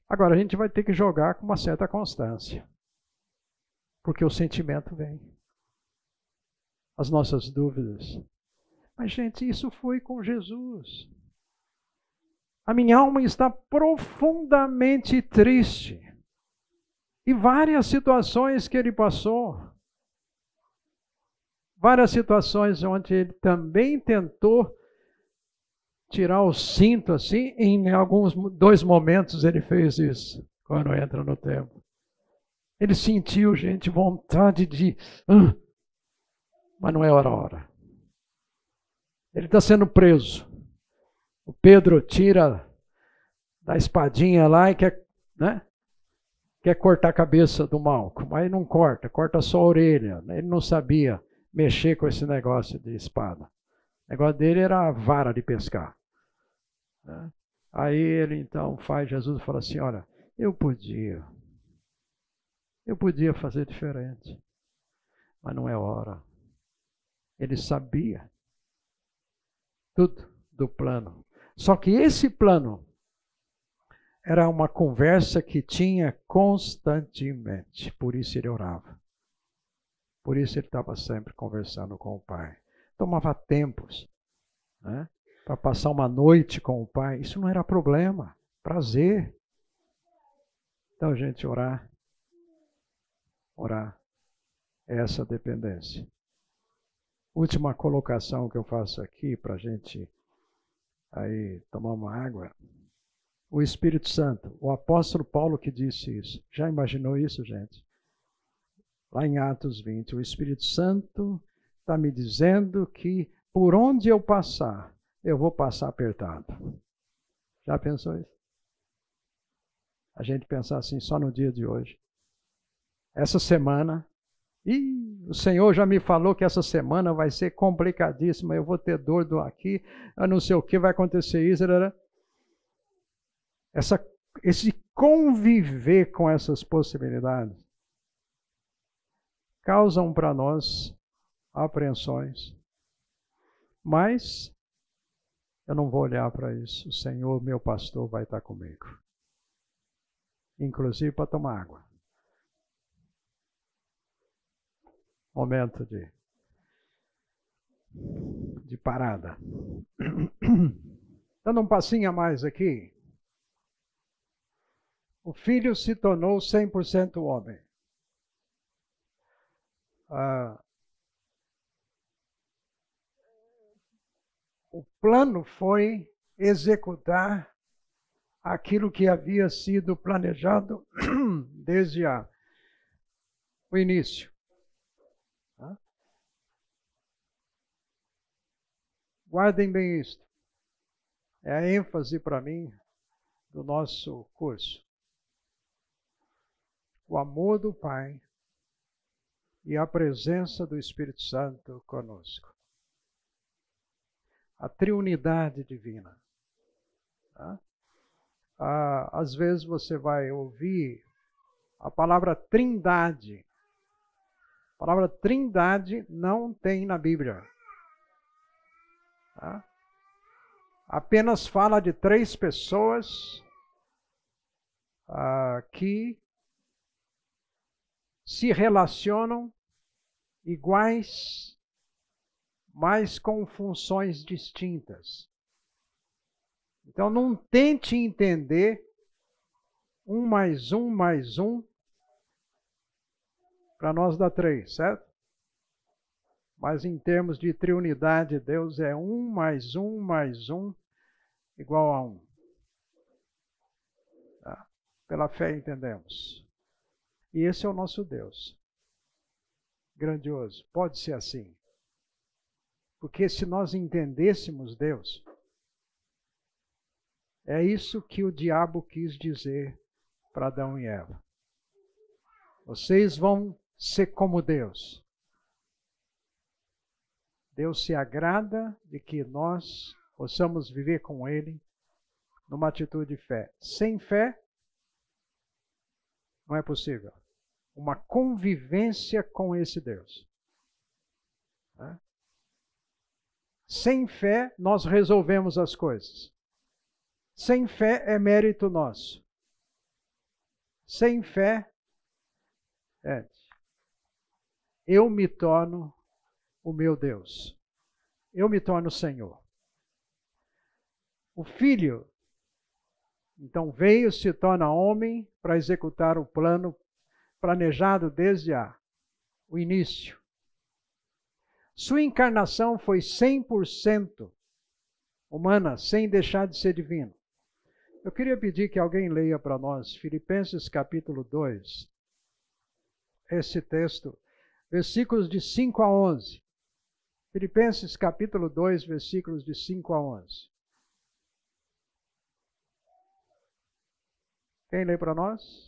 Agora, a gente vai ter que jogar com uma certa constância. Porque o sentimento vem. As nossas dúvidas. Mas, gente, isso foi com Jesus. A minha alma está profundamente triste. E várias situações que ele passou. Várias situações onde ele também tentou tirar o cinto assim. Em alguns dois momentos ele fez isso quando entra no templo. Ele sentiu, gente, vontade de. Uh, mas não é hora hora. Ele está sendo preso. O Pedro tira da espadinha lá e quer, né? Quer cortar a cabeça do Malco, mas não corta, corta só a orelha. Ele não sabia mexer com esse negócio de espada. O negócio dele era a vara de pescar. Né? Aí ele então faz Jesus e fala assim: Olha, eu podia, eu podia fazer diferente, mas não é hora. Ele sabia tudo do plano. Só que esse plano era uma conversa que tinha constantemente, por isso ele orava. Por isso ele estava sempre conversando com o Pai. Tomava tempos. Né? Para passar uma noite com o Pai, isso não era problema, prazer. Então, gente, orar, orar, é essa dependência. Última colocação que eu faço aqui para a gente aí tomar uma água. O Espírito Santo, o apóstolo Paulo que disse isso. Já imaginou isso, gente? Lá em Atos 20, o Espírito Santo está me dizendo que por onde eu passar, eu vou passar apertado. Já pensou isso? A gente pensar assim só no dia de hoje. Essa semana, e o Senhor já me falou que essa semana vai ser complicadíssima, eu vou ter dor do aqui, eu não sei o que vai acontecer isso. Essa, esse conviver com essas possibilidades causam para nós apreensões. Mas eu não vou olhar para isso. O Senhor, meu pastor, vai estar comigo. Inclusive para tomar água. Momento de, de parada. Dando um passinho a mais aqui. O filho se tornou 100% homem. Ah, o plano foi executar aquilo que havia sido planejado desde a, o início. Guardem bem isto. É a ênfase para mim do nosso curso. O amor do Pai e a presença do Espírito Santo conosco a triunidade divina. Tá? Ah, às vezes você vai ouvir a palavra trindade. A palavra trindade não tem na Bíblia. Tá? apenas fala de três pessoas uh, que se relacionam iguais, mas com funções distintas. Então não tente entender um mais um mais um para nós dá três, certo? Mas em termos de triunidade, Deus é um mais um mais um igual a um. Tá? Pela fé entendemos. E esse é o nosso Deus. Grandioso. Pode ser assim. Porque se nós entendêssemos Deus, é isso que o diabo quis dizer para Adão e Eva. Vocês vão ser como Deus. Deus se agrada de que nós possamos viver com Ele numa atitude de fé. Sem fé, não é possível. Uma convivência com esse Deus. Sem fé, nós resolvemos as coisas. Sem fé é mérito nosso. Sem fé, é, eu me torno o meu Deus. Eu me torno o Senhor. O filho, então, veio, se torna homem para executar o plano planejado desde a, o início. Sua encarnação foi 100% humana, sem deixar de ser divino. Eu queria pedir que alguém leia para nós Filipenses capítulo 2, esse texto versículos de 5 a 11. Filipenses capítulo 2, versículos de 5 a 11. Quem lê para nós?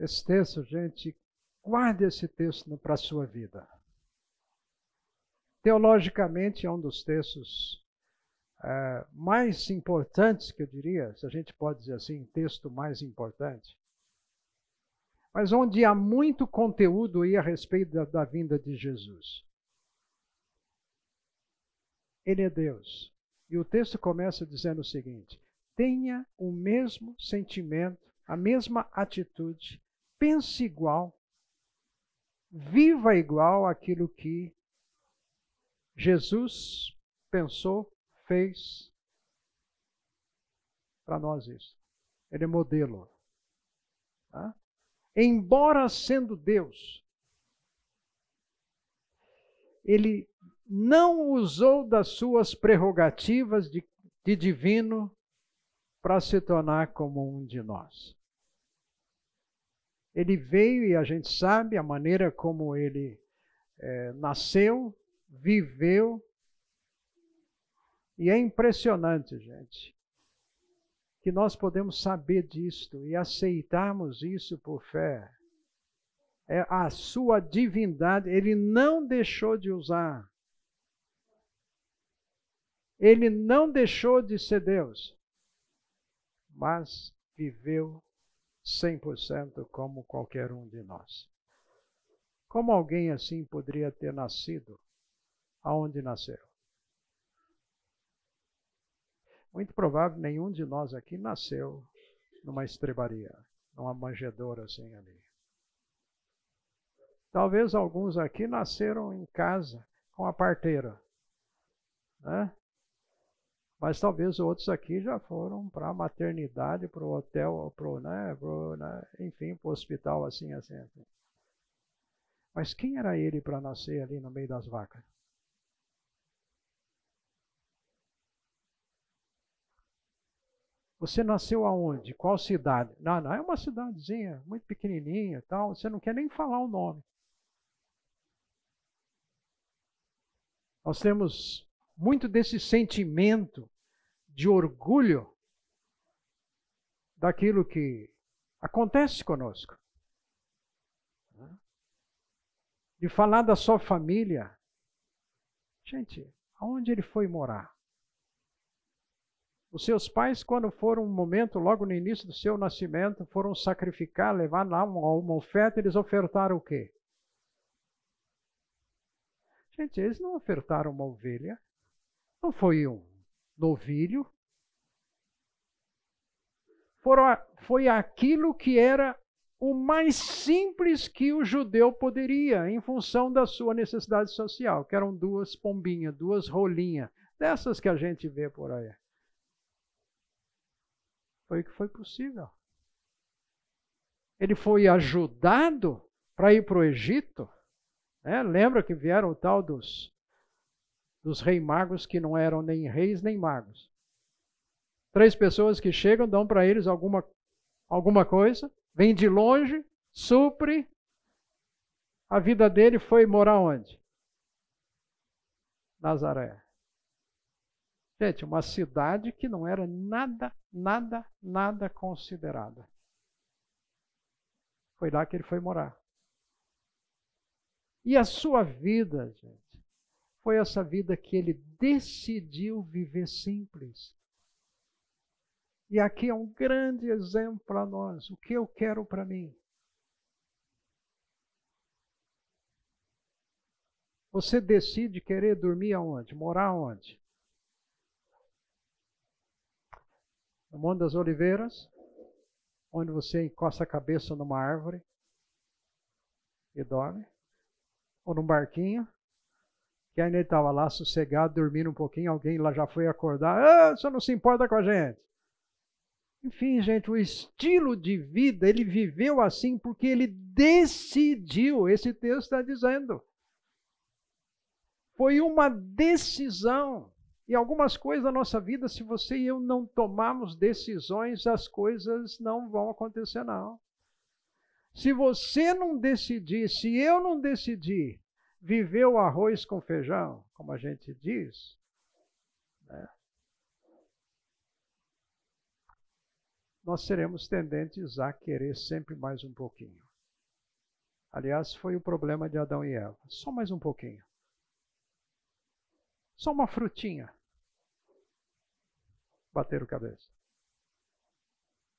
Esse texto, gente, guarde esse texto para a sua vida. Teologicamente, é um dos textos é, mais importantes, que eu diria, se a gente pode dizer assim, texto mais importante. Mas onde há muito conteúdo aí a respeito da, da vinda de Jesus. Ele é Deus. E o texto começa dizendo o seguinte: tenha o mesmo sentimento a mesma atitude, pense igual, viva igual aquilo que Jesus pensou, fez para nós isso. Ele é modelo. Tá? Embora sendo Deus, ele não usou das suas prerrogativas de, de divino para se tornar como um de nós. Ele veio e a gente sabe a maneira como ele é, nasceu, viveu. E é impressionante, gente, que nós podemos saber disto e aceitarmos isso por fé. É a sua divindade, ele não deixou de usar. Ele não deixou de ser Deus, mas viveu 100% como qualquer um de nós. Como alguém assim poderia ter nascido aonde nasceu? Muito provável nenhum de nós aqui nasceu numa estrebaria, numa manjedoura assim ali. Talvez alguns aqui nasceram em casa com a parteira, né? Mas talvez outros aqui já foram para a maternidade, para o hotel, pro, né, pro, né, enfim, para o hospital, assim, assim, assim. Mas quem era ele para nascer ali no meio das vacas? Você nasceu aonde? Qual cidade? Não, não é uma cidadezinha, muito pequenininha, tal. Você não quer nem falar o nome. Nós temos muito desse sentimento de orgulho daquilo que acontece conosco. De falar da sua família. Gente, aonde ele foi morar? Os seus pais, quando foram um momento, logo no início do seu nascimento, foram sacrificar, levar lá uma, uma oferta, eles ofertaram o quê? Gente, eles não ofertaram uma ovelha, não foi um novilho. foi aquilo que era o mais simples que o judeu poderia, em função da sua necessidade social, que eram duas pombinhas, duas rolinhas, dessas que a gente vê por aí. Foi o que foi possível. Ele foi ajudado para ir para o Egito. Né? Lembra que vieram o tal dos dos reis magos que não eram nem reis nem magos. Três pessoas que chegam, dão para eles alguma, alguma coisa, vem de longe, supre. A vida dele foi morar onde? Nazaré. Gente, uma cidade que não era nada, nada, nada considerada. Foi lá que ele foi morar. E a sua vida, gente, foi essa vida que ele decidiu viver simples. E aqui é um grande exemplo para nós. O que eu quero para mim? Você decide querer dormir aonde? Morar aonde? No Monte das Oliveiras, onde você encosta a cabeça numa árvore e dorme? Ou num barquinho? Que ainda estava lá sossegado, dormindo um pouquinho, alguém lá já foi acordar, ah, você não se importa com a gente. Enfim, gente, o estilo de vida, ele viveu assim porque ele decidiu, esse texto está dizendo. Foi uma decisão. E algumas coisas da nossa vida, se você e eu não tomarmos decisões, as coisas não vão acontecer, não. Se você não decidir, se eu não decidir viver o arroz com feijão, como a gente diz, né? nós seremos tendentes a querer sempre mais um pouquinho. Aliás, foi o problema de Adão e Eva. Só mais um pouquinho. Só uma frutinha. Bateram cabeça.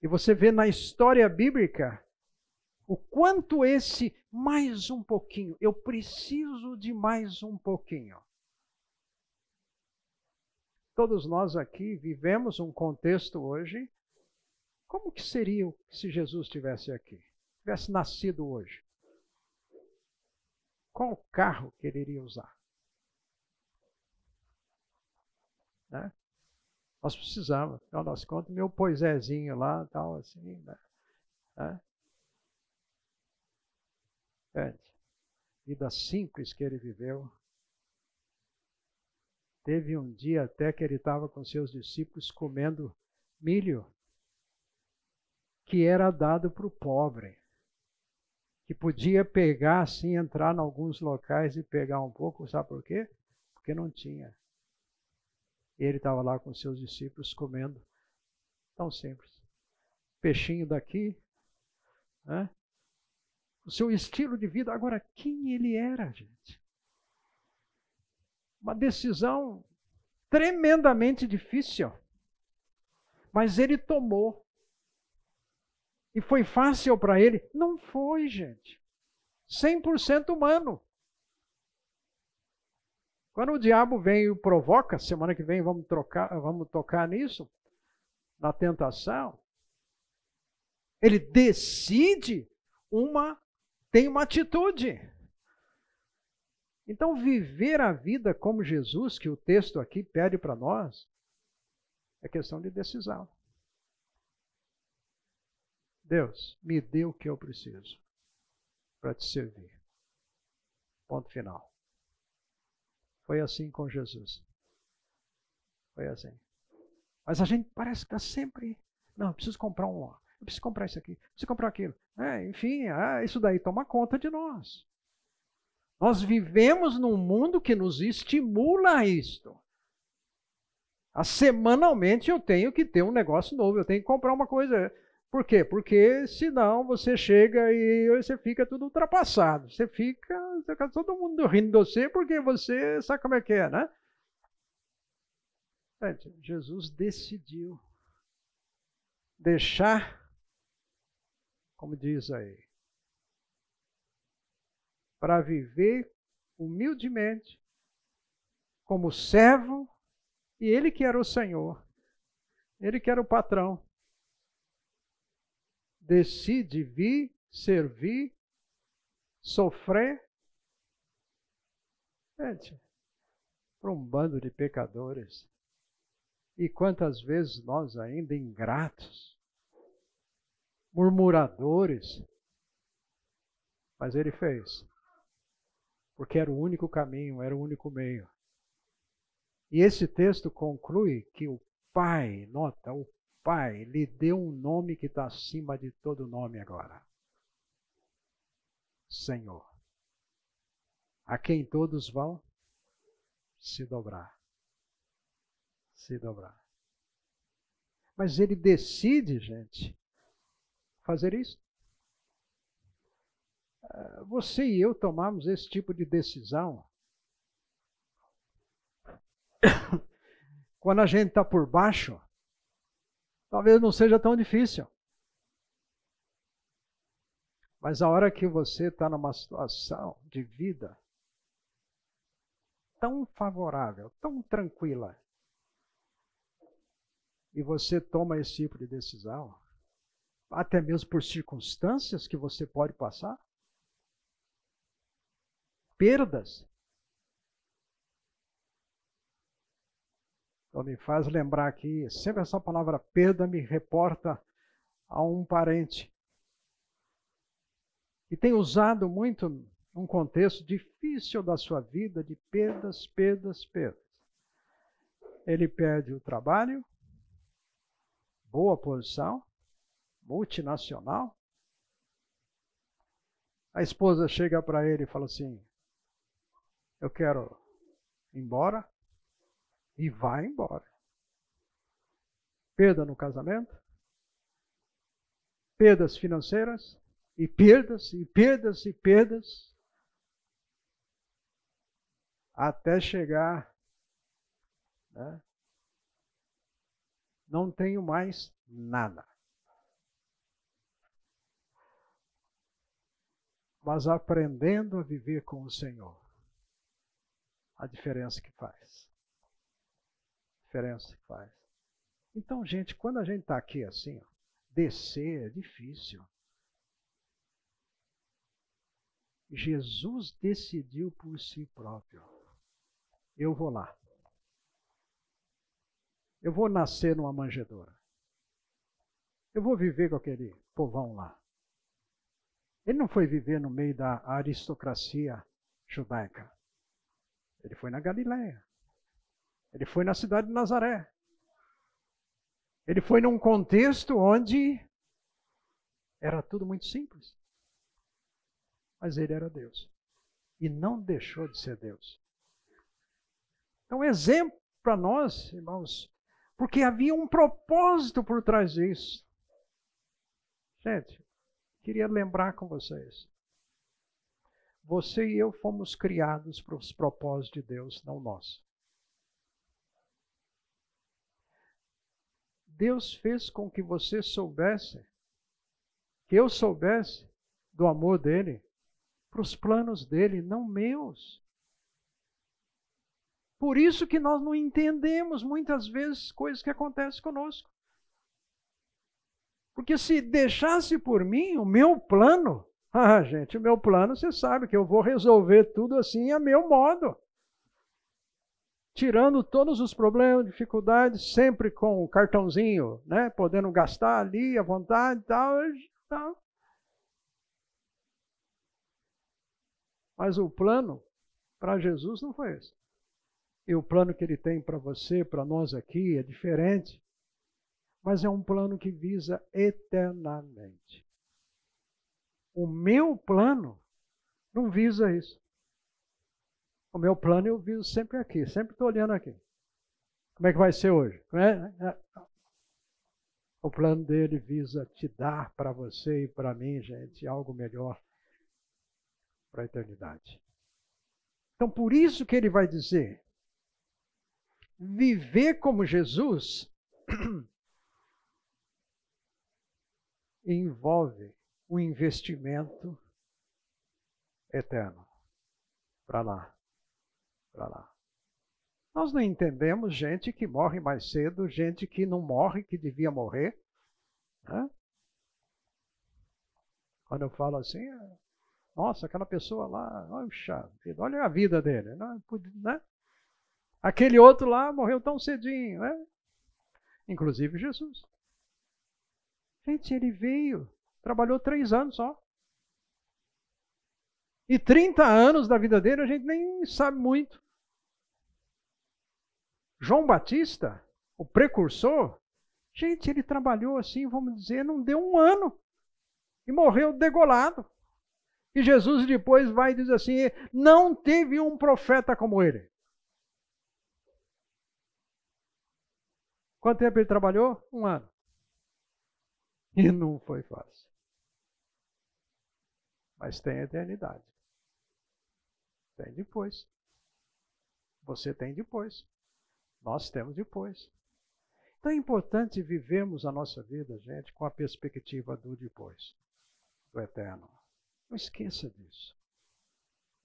E você vê na história bíblica o quanto esse mais um pouquinho, eu preciso de mais um pouquinho. Todos nós aqui vivemos um contexto hoje. Como que seria se Jesus estivesse aqui? Tivesse nascido hoje? Qual carro que ele iria usar? Né? Nós precisamos, afinal das contas, meu poisézinho lá, tal, assim, né? né? Gente, vida simples que ele viveu. Teve um dia até que ele estava com seus discípulos comendo milho que era dado para o pobre, que podia pegar assim, entrar em alguns locais e pegar um pouco, sabe por quê? Porque não tinha. Ele estava lá com seus discípulos comendo, tão simples. Peixinho daqui, né? O seu estilo de vida. Agora, quem ele era, gente? Uma decisão tremendamente difícil. Mas ele tomou. E foi fácil para ele? Não foi, gente. 100% humano. Quando o diabo vem e o provoca, semana que vem vamos, trocar, vamos tocar nisso, na tentação, Ele decide uma, tem uma atitude. Então, viver a vida como Jesus, que o texto aqui pede para nós, é questão de decisão. Deus, me dê o que eu preciso para te servir. Ponto final. Foi assim com Jesus. Foi assim. Mas a gente parece que está sempre. Não, preciso comprar um. Eu preciso comprar isso aqui, preciso comprar aquilo. É, enfim, ah, isso daí toma conta de nós. Nós vivemos num mundo que nos estimula a isto. A semanalmente eu tenho que ter um negócio novo, eu tenho que comprar uma coisa. Por quê? Porque senão você chega e você fica tudo ultrapassado. Você fica, você fica todo mundo rindo de você porque você sabe como é que é, né? Jesus decidiu deixar, como diz aí, para viver humildemente como servo e ele que era o Senhor, ele que era o patrão, decide vir, servir, sofrer. Gente, para um bando de pecadores. E quantas vezes nós ainda ingratos, murmuradores, mas ele fez porque era o único caminho, era o único meio. E esse texto conclui que o Pai, nota, o Pai lhe deu um nome que está acima de todo nome agora: Senhor, a quem todos vão se dobrar. Se dobrar. Mas ele decide, gente, fazer isso. Você e eu tomamos esse tipo de decisão quando a gente está por baixo, talvez não seja tão difícil. Mas a hora que você está numa situação de vida tão favorável, tão tranquila, e você toma esse tipo de decisão, até mesmo por circunstâncias que você pode passar, perdas. Então me faz lembrar aqui, sempre essa palavra perda me reporta a um parente. E tem usado muito num contexto difícil da sua vida de perdas, perdas, perdas. Ele perde o trabalho, boa posição, multinacional. A esposa chega para ele e fala assim: eu quero ir embora e vai embora. Perda no casamento, perdas financeiras, e perdas, e perdas, e perdas, até chegar. Né? Não tenho mais nada. Mas aprendendo a viver com o Senhor a diferença que faz. A diferença que faz. Então, gente, quando a gente está aqui assim, ó, descer é difícil. Jesus decidiu por si próprio. Eu vou lá. Eu vou nascer numa manjedoura. Eu vou viver com aquele povão lá. Ele não foi viver no meio da aristocracia judaica. Ele foi na Galiléia. Ele foi na cidade de Nazaré. Ele foi num contexto onde era tudo muito simples. Mas ele era Deus. E não deixou de ser Deus. Então, exemplo para nós, irmãos, porque havia um propósito por trás disso. Gente, queria lembrar com vocês. Você e eu fomos criados para os propósitos de Deus, não nós. Deus fez com que você soubesse, que eu soubesse do amor dele, para os planos dele, não meus. Por isso que nós não entendemos muitas vezes coisas que acontecem conosco. Porque se deixasse por mim o meu plano, ah, gente, o meu plano, você sabe que eu vou resolver tudo assim a meu modo. Tirando todos os problemas, dificuldades, sempre com o cartãozinho, né? Podendo gastar ali à vontade e tal, tal. Mas o plano para Jesus não foi esse. E o plano que ele tem para você, para nós aqui, é diferente. Mas é um plano que visa eternamente. O meu plano não visa isso. O meu plano eu viso sempre aqui, sempre estou olhando aqui. Como é que vai ser hoje? É? O plano dele visa te dar para você e para mim, gente, algo melhor para a eternidade. Então, por isso que ele vai dizer: viver como Jesus envolve um investimento eterno. Para lá. Para lá. Nós não entendemos gente que morre mais cedo, gente que não morre, que devia morrer. Né? Quando eu falo assim, é, nossa, aquela pessoa lá, olha a vida dele. Né? Aquele outro lá morreu tão cedinho. Né? Inclusive Jesus. Gente, ele veio Trabalhou três anos só. E 30 anos da vida dele a gente nem sabe muito. João Batista, o precursor, gente, ele trabalhou assim, vamos dizer, não deu um ano. E morreu degolado. E Jesus depois vai e diz assim: não teve um profeta como ele. Quanto tempo ele trabalhou? Um ano. E não foi fácil mas tem eternidade. Tem depois. Você tem depois. Nós temos depois. Então é importante vivermos a nossa vida, gente, com a perspectiva do depois, do eterno. Não esqueça disso.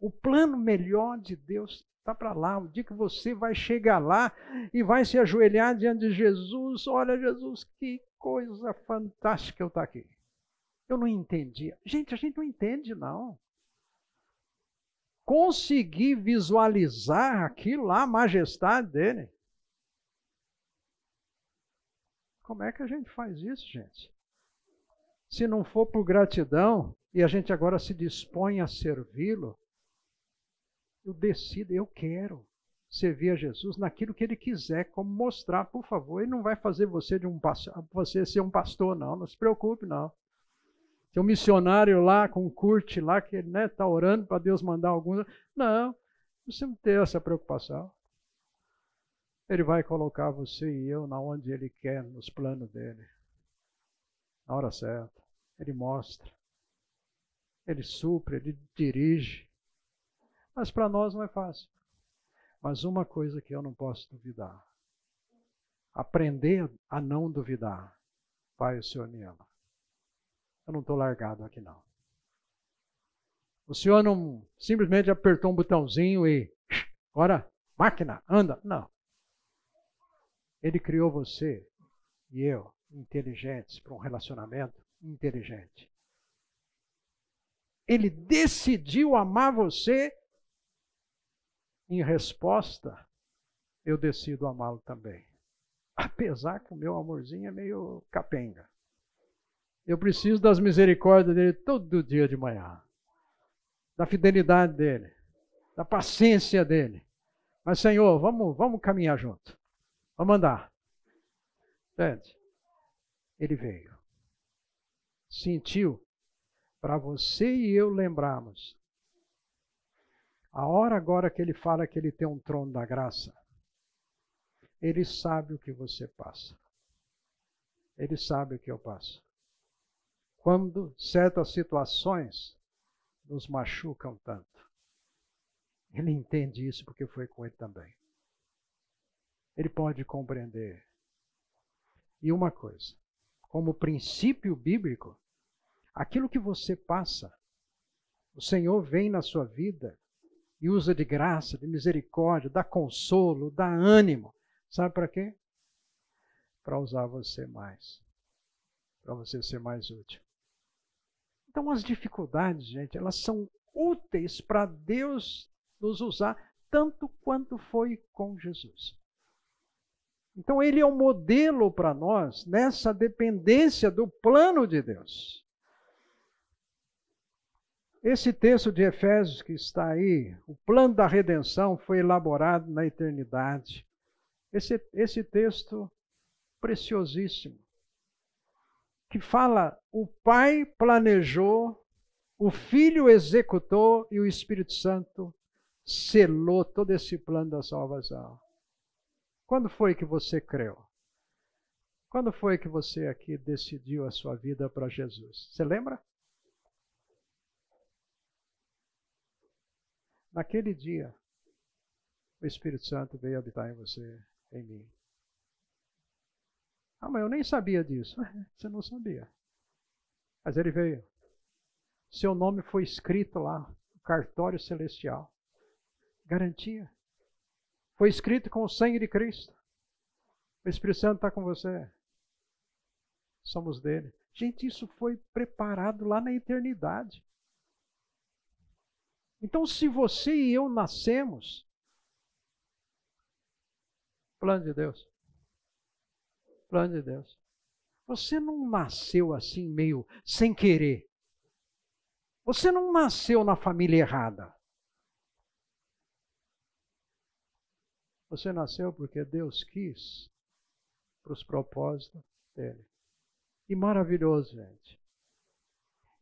O plano melhor de Deus está para lá. O dia que você vai chegar lá e vai se ajoelhar diante de Jesus, olha, Jesus, que coisa fantástica eu estar aqui. Eu não entendia. Gente, a gente não entende, não. Conseguir visualizar aquilo lá, a majestade dele. Como é que a gente faz isso, gente? Se não for por gratidão e a gente agora se dispõe a servi-lo, eu decido, eu quero servir a Jesus naquilo que ele quiser, como mostrar, por favor. Ele não vai fazer você de um você ser um pastor, não. Não se preocupe, não. Tem um missionário lá com um curte lá que está né, tá orando para Deus mandar algum. Não, você não tem essa preocupação. Ele vai colocar você e eu na onde Ele quer, nos planos dele. Na hora certa. Ele mostra. Ele supre, Ele dirige. Mas para nós não é fácil. Mas uma coisa que eu não posso duvidar. Aprender a não duvidar. Pai, o Senhor me ama. Eu não estou largado aqui, não. O senhor não simplesmente apertou um botãozinho e. Agora, máquina, anda. Não. Ele criou você e eu inteligentes para um relacionamento inteligente. Ele decidiu amar você. Em resposta, eu decido amá-lo também. Apesar que o meu amorzinho é meio capenga. Eu preciso das misericórdias dele todo dia de manhã. Da fidelidade dele. Da paciência dele. Mas, Senhor, vamos, vamos caminhar junto. Vamos andar. Entende? Ele veio. Sentiu. Para você e eu lembrarmos. A hora agora que ele fala que ele tem um trono da graça. Ele sabe o que você passa. Ele sabe o que eu passo quando certas situações nos machucam tanto. Ele entende isso porque foi com ele também. Ele pode compreender. E uma coisa, como princípio bíblico, aquilo que você passa, o Senhor vem na sua vida e usa de graça, de misericórdia, dá consolo, dá ânimo. Sabe para quê? Para usar você mais para você ser mais útil. Então, as dificuldades, gente, elas são úteis para Deus nos usar tanto quanto foi com Jesus. Então, ele é um modelo para nós nessa dependência do plano de Deus. Esse texto de Efésios que está aí, o plano da redenção foi elaborado na eternidade. Esse, esse texto preciosíssimo, que fala: o Pai planejou, o Filho executou e o Espírito Santo selou todo esse plano da salvação. Quando foi que você creu? Quando foi que você aqui decidiu a sua vida para Jesus? Você lembra? Naquele dia, o Espírito Santo veio habitar em você, em mim. Ah, mas eu nem sabia disso. Você não sabia. Mas ele veio. Seu nome foi escrito lá, no cartório celestial. Garantia. Foi escrito com o sangue de Cristo. O Espírito Santo está com você. Somos dele. Gente, isso foi preparado lá na eternidade. Então, se você e eu nascemos, plano de Deus. Plano de Deus. Você não nasceu assim, meio sem querer. Você não nasceu na família errada. Você nasceu porque Deus quis para os propósitos dele. E maravilhoso, gente.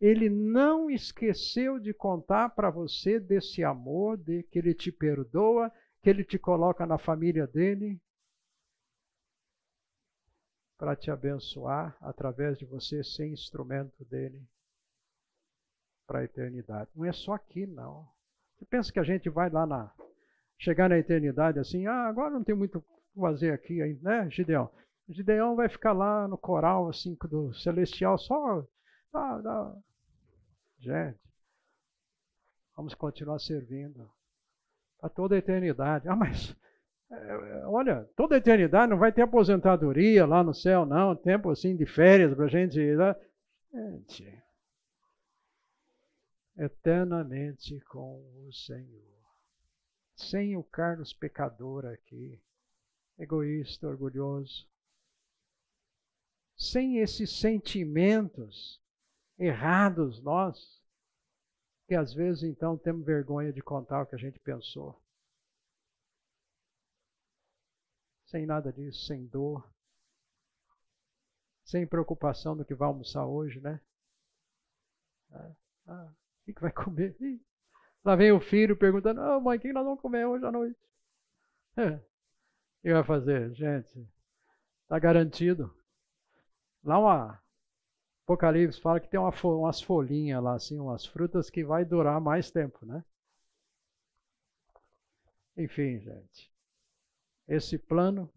Ele não esqueceu de contar para você desse amor, de que ele te perdoa, que ele te coloca na família dele para te abençoar através de você ser instrumento dele para a eternidade. Não é só aqui, não. Você pensa que a gente vai lá na chegar na eternidade assim, ah, agora não tem muito o que fazer aqui, né, Gideão? Gideão vai ficar lá no coral assim do celestial só ah. Gente. Vamos continuar servindo a toda a eternidade. Ah, mas é, olha, toda a eternidade não vai ter aposentadoria lá no céu, não, tempo assim de férias para a gente ir lá. Gente, eternamente com o Senhor sem o Carlos pecador aqui, egoísta, orgulhoso, sem esses sentimentos errados nós, que às vezes então temos vergonha de contar o que a gente pensou. Sem nada disso, sem dor, sem preocupação do que vai almoçar hoje, né? Ah, ah, o que vai comer? Lá vem o filho perguntando: oh, mãe, o que nós vamos comer hoje à noite? É. Que vai fazer? Gente, está garantido. Lá uma Apocalipse fala que tem uma, umas folhinhas lá, assim, umas frutas que vai durar mais tempo, né? Enfim, gente. Esse plano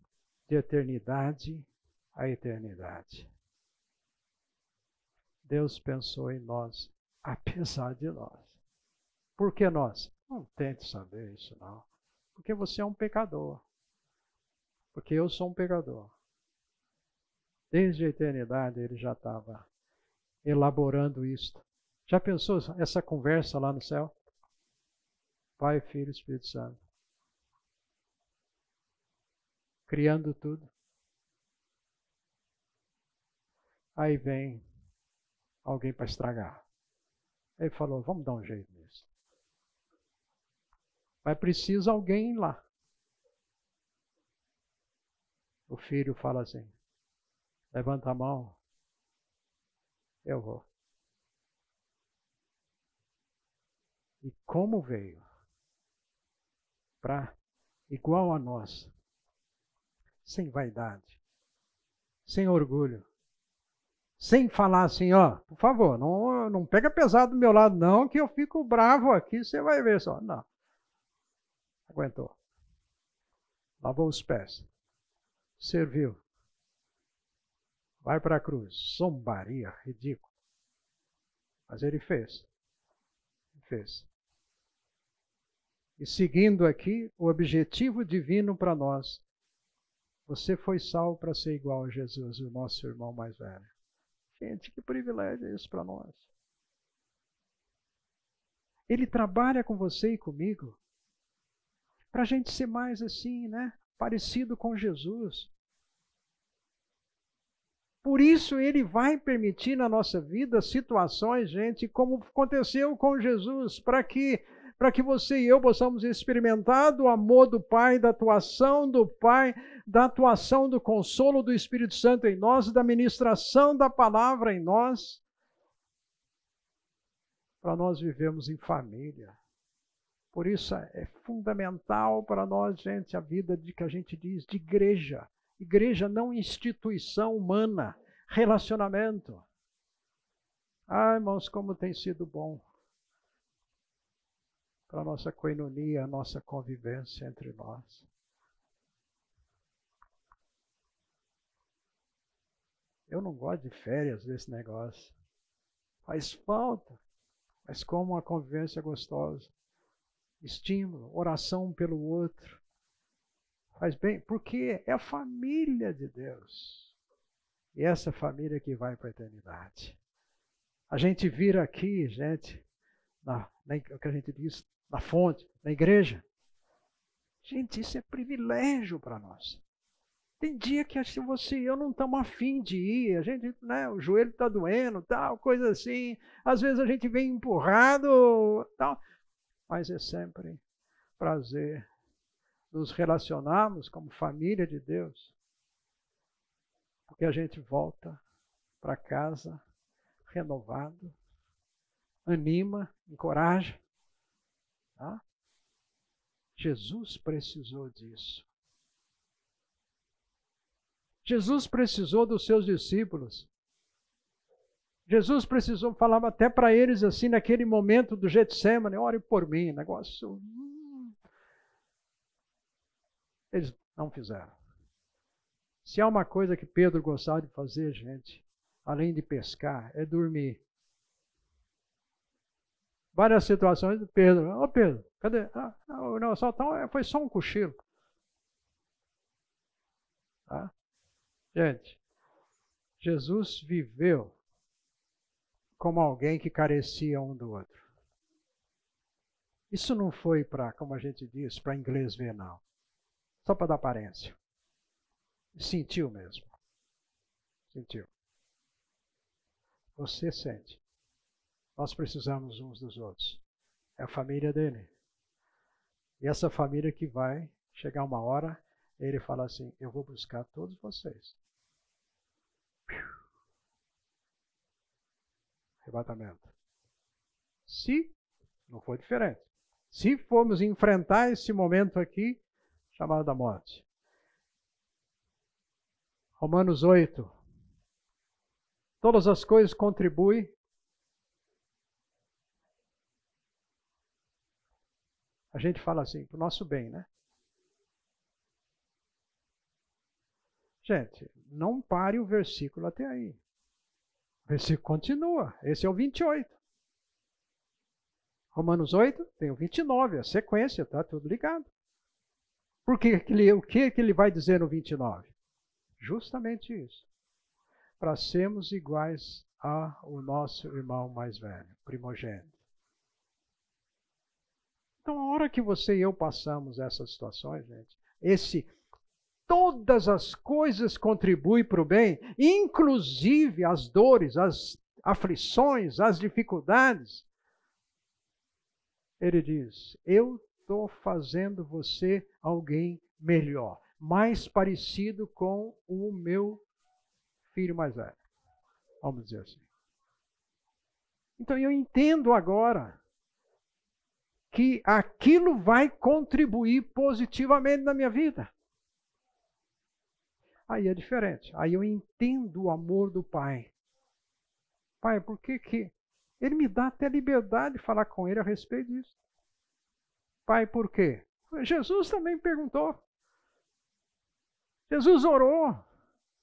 de eternidade a eternidade. Deus pensou em nós, apesar de nós. Por que nós? Não tente saber isso, não. Porque você é um pecador. Porque eu sou um pecador. Desde a eternidade ele já estava elaborando isto. Já pensou essa conversa lá no céu? Pai, Filho Espírito Santo. Criando tudo. Aí vem alguém para estragar. Ele falou: vamos dar um jeito nisso. Mas precisa alguém lá. O filho fala assim: levanta a mão, eu vou. E como veio? Para igual a nós, sem vaidade, sem orgulho, sem falar assim, ó, por favor, não, não pega pesado do meu lado, não, que eu fico bravo aqui, você vai ver só. Não. Aguentou. Lavou os pés. Serviu. Vai para a cruz. Zombaria, ridículo. Mas ele fez. Fez. E seguindo aqui o objetivo divino para nós, você foi salvo para ser igual a Jesus, o nosso irmão mais velho. Gente, que privilégio é isso para nós. Ele trabalha com você e comigo para a gente ser mais assim, né? Parecido com Jesus. Por isso ele vai permitir na nossa vida situações, gente, como aconteceu com Jesus, para que para que você e eu possamos experimentar do amor do Pai, da atuação do Pai, da atuação do consolo do Espírito Santo em nós, da ministração da palavra em nós, para nós vivermos em família. Por isso é fundamental para nós, gente, a vida de que a gente diz de igreja. Igreja não instituição humana, relacionamento. Ah, irmãos, como tem sido bom para a nossa coinonia, a nossa convivência entre nós. Eu não gosto de férias desse negócio. Faz falta, mas como uma convivência gostosa. Estímulo, oração pelo outro. Faz bem, porque é a família de Deus. E essa família que vai para a eternidade. A gente vira aqui, gente, na, na, o que a gente diz, na fonte, na igreja. Gente, isso é privilégio para nós. Tem dia que assim, você e eu não estamos afim de ir, a gente, né, o joelho está doendo, tal, coisa assim. Às vezes a gente vem empurrado, tal. Mas é sempre prazer nos relacionarmos como família de Deus. Porque a gente volta para casa renovado, anima, encoraja. Tá? Jesus precisou disso. Jesus precisou dos seus discípulos. Jesus precisou, falava até para eles assim, naquele momento do Getsemane, ore por mim, negócio. Eles não fizeram. Se há uma coisa que Pedro gostava de fazer, gente, além de pescar, é dormir várias situações. Pedro, ô oh, Pedro, cadê? Ah, não, só, então, foi só um cochilo. Tá? Gente, Jesus viveu como alguém que carecia um do outro. Isso não foi para, como a gente diz, para inglês ver, não. Só para dar aparência. Sentiu mesmo. Sentiu. Você sente. Nós precisamos uns dos outros. É a família dele. E essa família que vai chegar uma hora, ele fala assim: Eu vou buscar todos vocês. Arrebatamento. Se não for diferente. Se formos enfrentar esse momento aqui, chamado da morte. Romanos 8. Todas as coisas contribuem A gente fala assim, para o nosso bem, né? Gente, não pare o versículo até aí. O versículo continua. Esse é o 28. Romanos 8 tem o 29, a sequência, está tudo ligado. Por que, o que, que ele vai dizer no 29? Justamente isso. Para sermos iguais ao nosso irmão mais velho, primogênito. Então, a hora que você e eu passamos essas situações, gente, esse todas as coisas contribuem para o bem, inclusive as dores, as aflições, as dificuldades. Ele diz: Eu estou fazendo você alguém melhor, mais parecido com o meu filho mais velho. Vamos dizer assim. Então eu entendo agora que aquilo vai contribuir positivamente na minha vida. Aí é diferente. Aí eu entendo o amor do Pai. Pai, por que que ele me dá até liberdade de falar com ele a respeito disso? Pai, por quê? Jesus também perguntou. Jesus orou.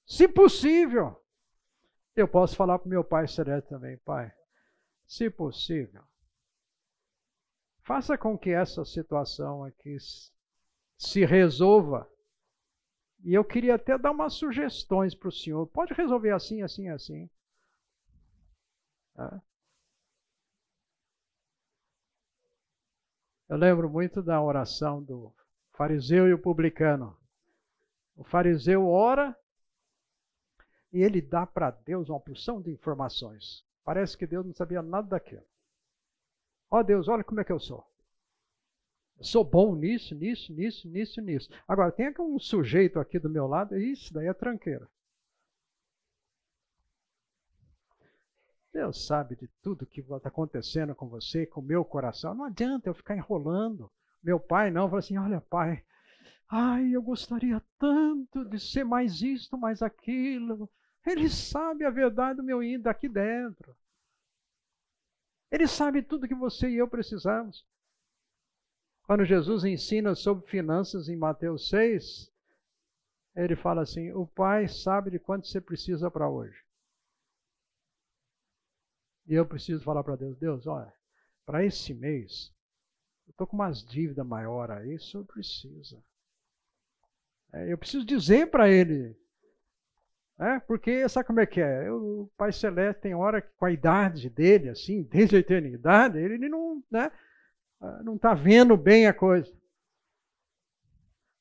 Se possível. Eu posso falar para o meu Pai Celeste também, Pai. Se possível, Faça com que essa situação aqui se resolva. E eu queria até dar umas sugestões para o senhor. Pode resolver assim, assim, assim. Eu lembro muito da oração do fariseu e o publicano. O fariseu ora e ele dá para Deus uma porção de informações. Parece que Deus não sabia nada daquilo. Ó oh, Deus, olha como é que eu sou. Eu sou bom nisso, nisso, nisso, nisso, nisso. Agora, tem aqui um sujeito aqui do meu lado, isso daí é tranqueira. Deus sabe de tudo que está acontecendo com você, com o meu coração. Não adianta eu ficar enrolando. Meu pai não, fala assim: olha, pai, ai, eu gostaria tanto de ser mais isto, mais aquilo. Ele sabe a verdade do meu indo daqui dentro. Ele sabe tudo que você e eu precisamos. Quando Jesus ensina sobre finanças em Mateus 6, ele fala assim: o pai sabe de quanto você precisa para hoje. E eu preciso falar para Deus, Deus, olha, para esse mês, eu estou com umas dívidas maior aí, isso eu preciso. É, eu preciso dizer para ele, né? porque sabe como é que é? Eu, o Pai Celeste tem hora que com a idade dele, assim, desde a eternidade, ele, não né, ah, não está vendo bem a coisa.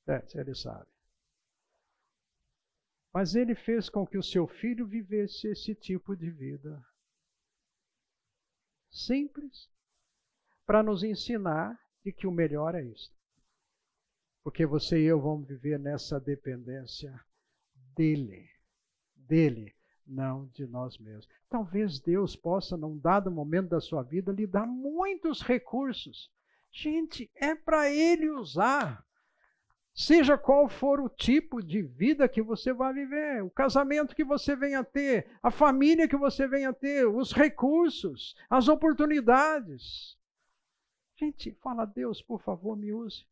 É, ele sabe. Mas ele fez com que o seu filho vivesse esse tipo de vida simples para nos ensinar de que o melhor é isso. Porque você e eu vamos viver nessa dependência dele, dele, não de nós mesmos. Talvez Deus possa, num dado momento da sua vida, lhe dar muitos recursos. Gente, é para ele usar. Seja qual for o tipo de vida que você vai viver, o casamento que você venha ter, a família que você venha ter, os recursos, as oportunidades. Gente, fala, Deus, por favor, me use.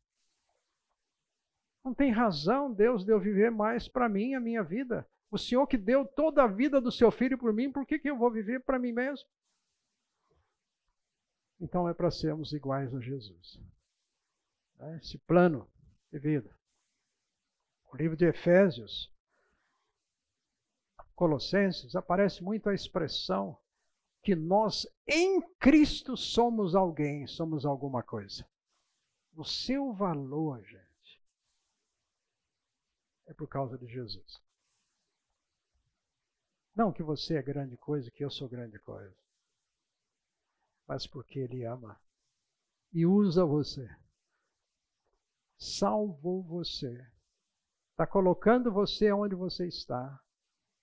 Não tem razão, Deus, de eu viver mais para mim, a minha vida. O Senhor que deu toda a vida do seu filho por mim, por que, que eu vou viver para mim mesmo? Então é para sermos iguais a Jesus. Esse plano de vida. O livro de Efésios, Colossenses, aparece muito a expressão que nós em Cristo somos alguém, somos alguma coisa. O seu valor, gente, é por causa de Jesus. Não que você é grande coisa, que eu sou grande coisa, mas porque Ele ama e usa você salvou você. Está colocando você onde você está,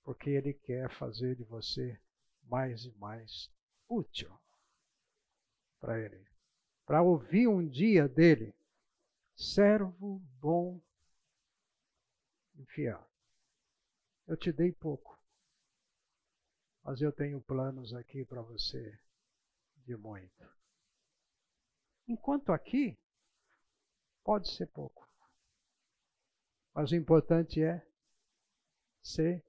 porque Ele quer fazer de você mais e mais útil para Ele. Para ouvir um dia dele, servo bom e fiel. Eu te dei pouco, mas eu tenho planos aqui para você de muito. Enquanto aqui, Pode ser pouco. Mas o importante é ser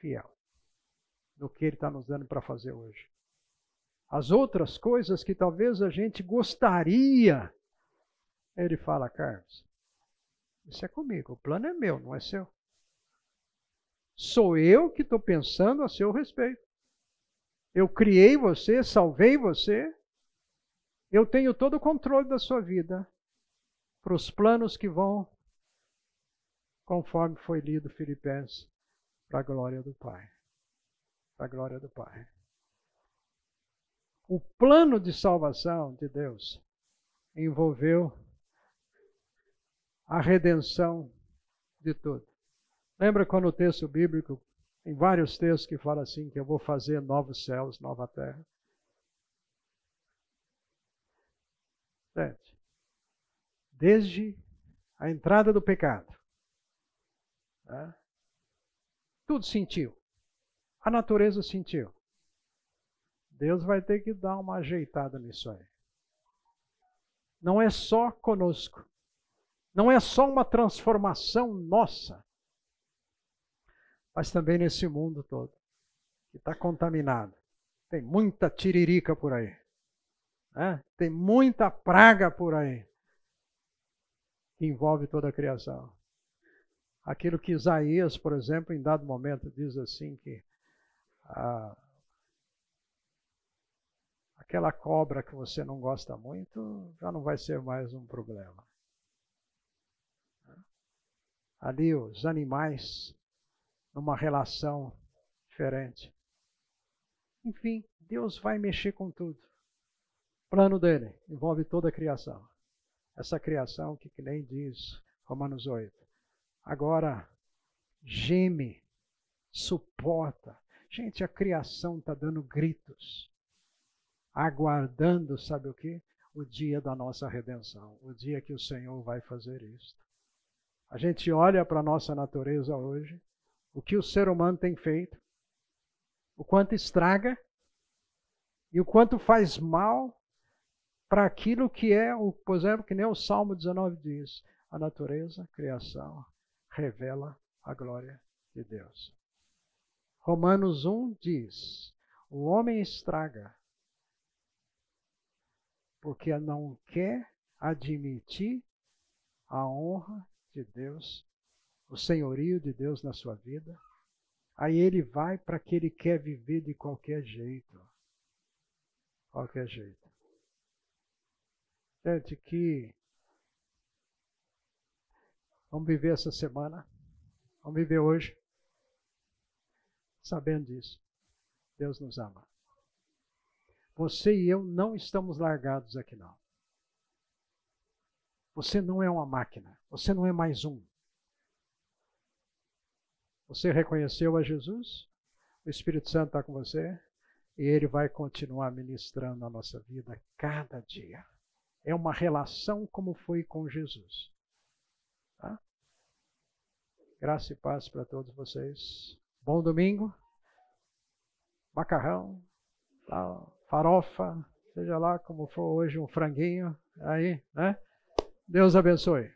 fiel no que Ele está nos dando para fazer hoje. As outras coisas que talvez a gente gostaria, Ele fala, Carlos, isso é comigo, o plano é meu, não é seu. Sou eu que estou pensando a seu respeito. Eu criei você, salvei você. Eu tenho todo o controle da sua vida para os planos que vão, conforme foi lido Filipenses, para a glória do Pai. Para a glória do Pai. O plano de salvação de Deus envolveu a redenção de tudo. Lembra quando o texto bíblico, em vários textos que fala assim, que eu vou fazer novos céus, nova terra? Gente, desde a entrada do pecado. Tá? Tudo sentiu. A natureza sentiu. Deus vai ter que dar uma ajeitada nisso aí. Não é só conosco. Não é só uma transformação nossa. Mas também nesse mundo todo. Que está contaminado. Tem muita tiririca por aí. Né? Tem muita praga por aí que envolve toda a criação. Aquilo que Isaías, por exemplo, em dado momento diz assim que ah, aquela cobra que você não gosta muito já não vai ser mais um problema. Ali os animais numa relação diferente. Enfim, Deus vai mexer com tudo. O plano dele envolve toda a criação. Essa criação que, que nem diz Romanos 8. Agora geme, suporta. Gente, a criação está dando gritos, aguardando, sabe o que? O dia da nossa redenção, o dia que o Senhor vai fazer isto. A gente olha para a nossa natureza hoje, o que o ser humano tem feito, o quanto estraga e o quanto faz mal para aquilo que é, o, por exemplo, que nem o Salmo 19 diz, a natureza, a criação, revela a glória de Deus. Romanos 1 diz: o homem estraga porque não quer admitir a honra de Deus, o senhorio de Deus na sua vida. Aí ele vai para que ele quer viver de qualquer jeito. Qualquer jeito. Gente, que vamos viver essa semana, vamos viver hoje, sabendo disso. Deus nos ama. Você e eu não estamos largados aqui, não. Você não é uma máquina. Você não é mais um. Você reconheceu a Jesus? O Espírito Santo está com você? E ele vai continuar ministrando a nossa vida cada dia. É uma relação como foi com Jesus. Tá? Graça e paz para todos vocês. Bom domingo. Macarrão, farofa, seja lá como for hoje, um franguinho. Aí, né? Deus abençoe.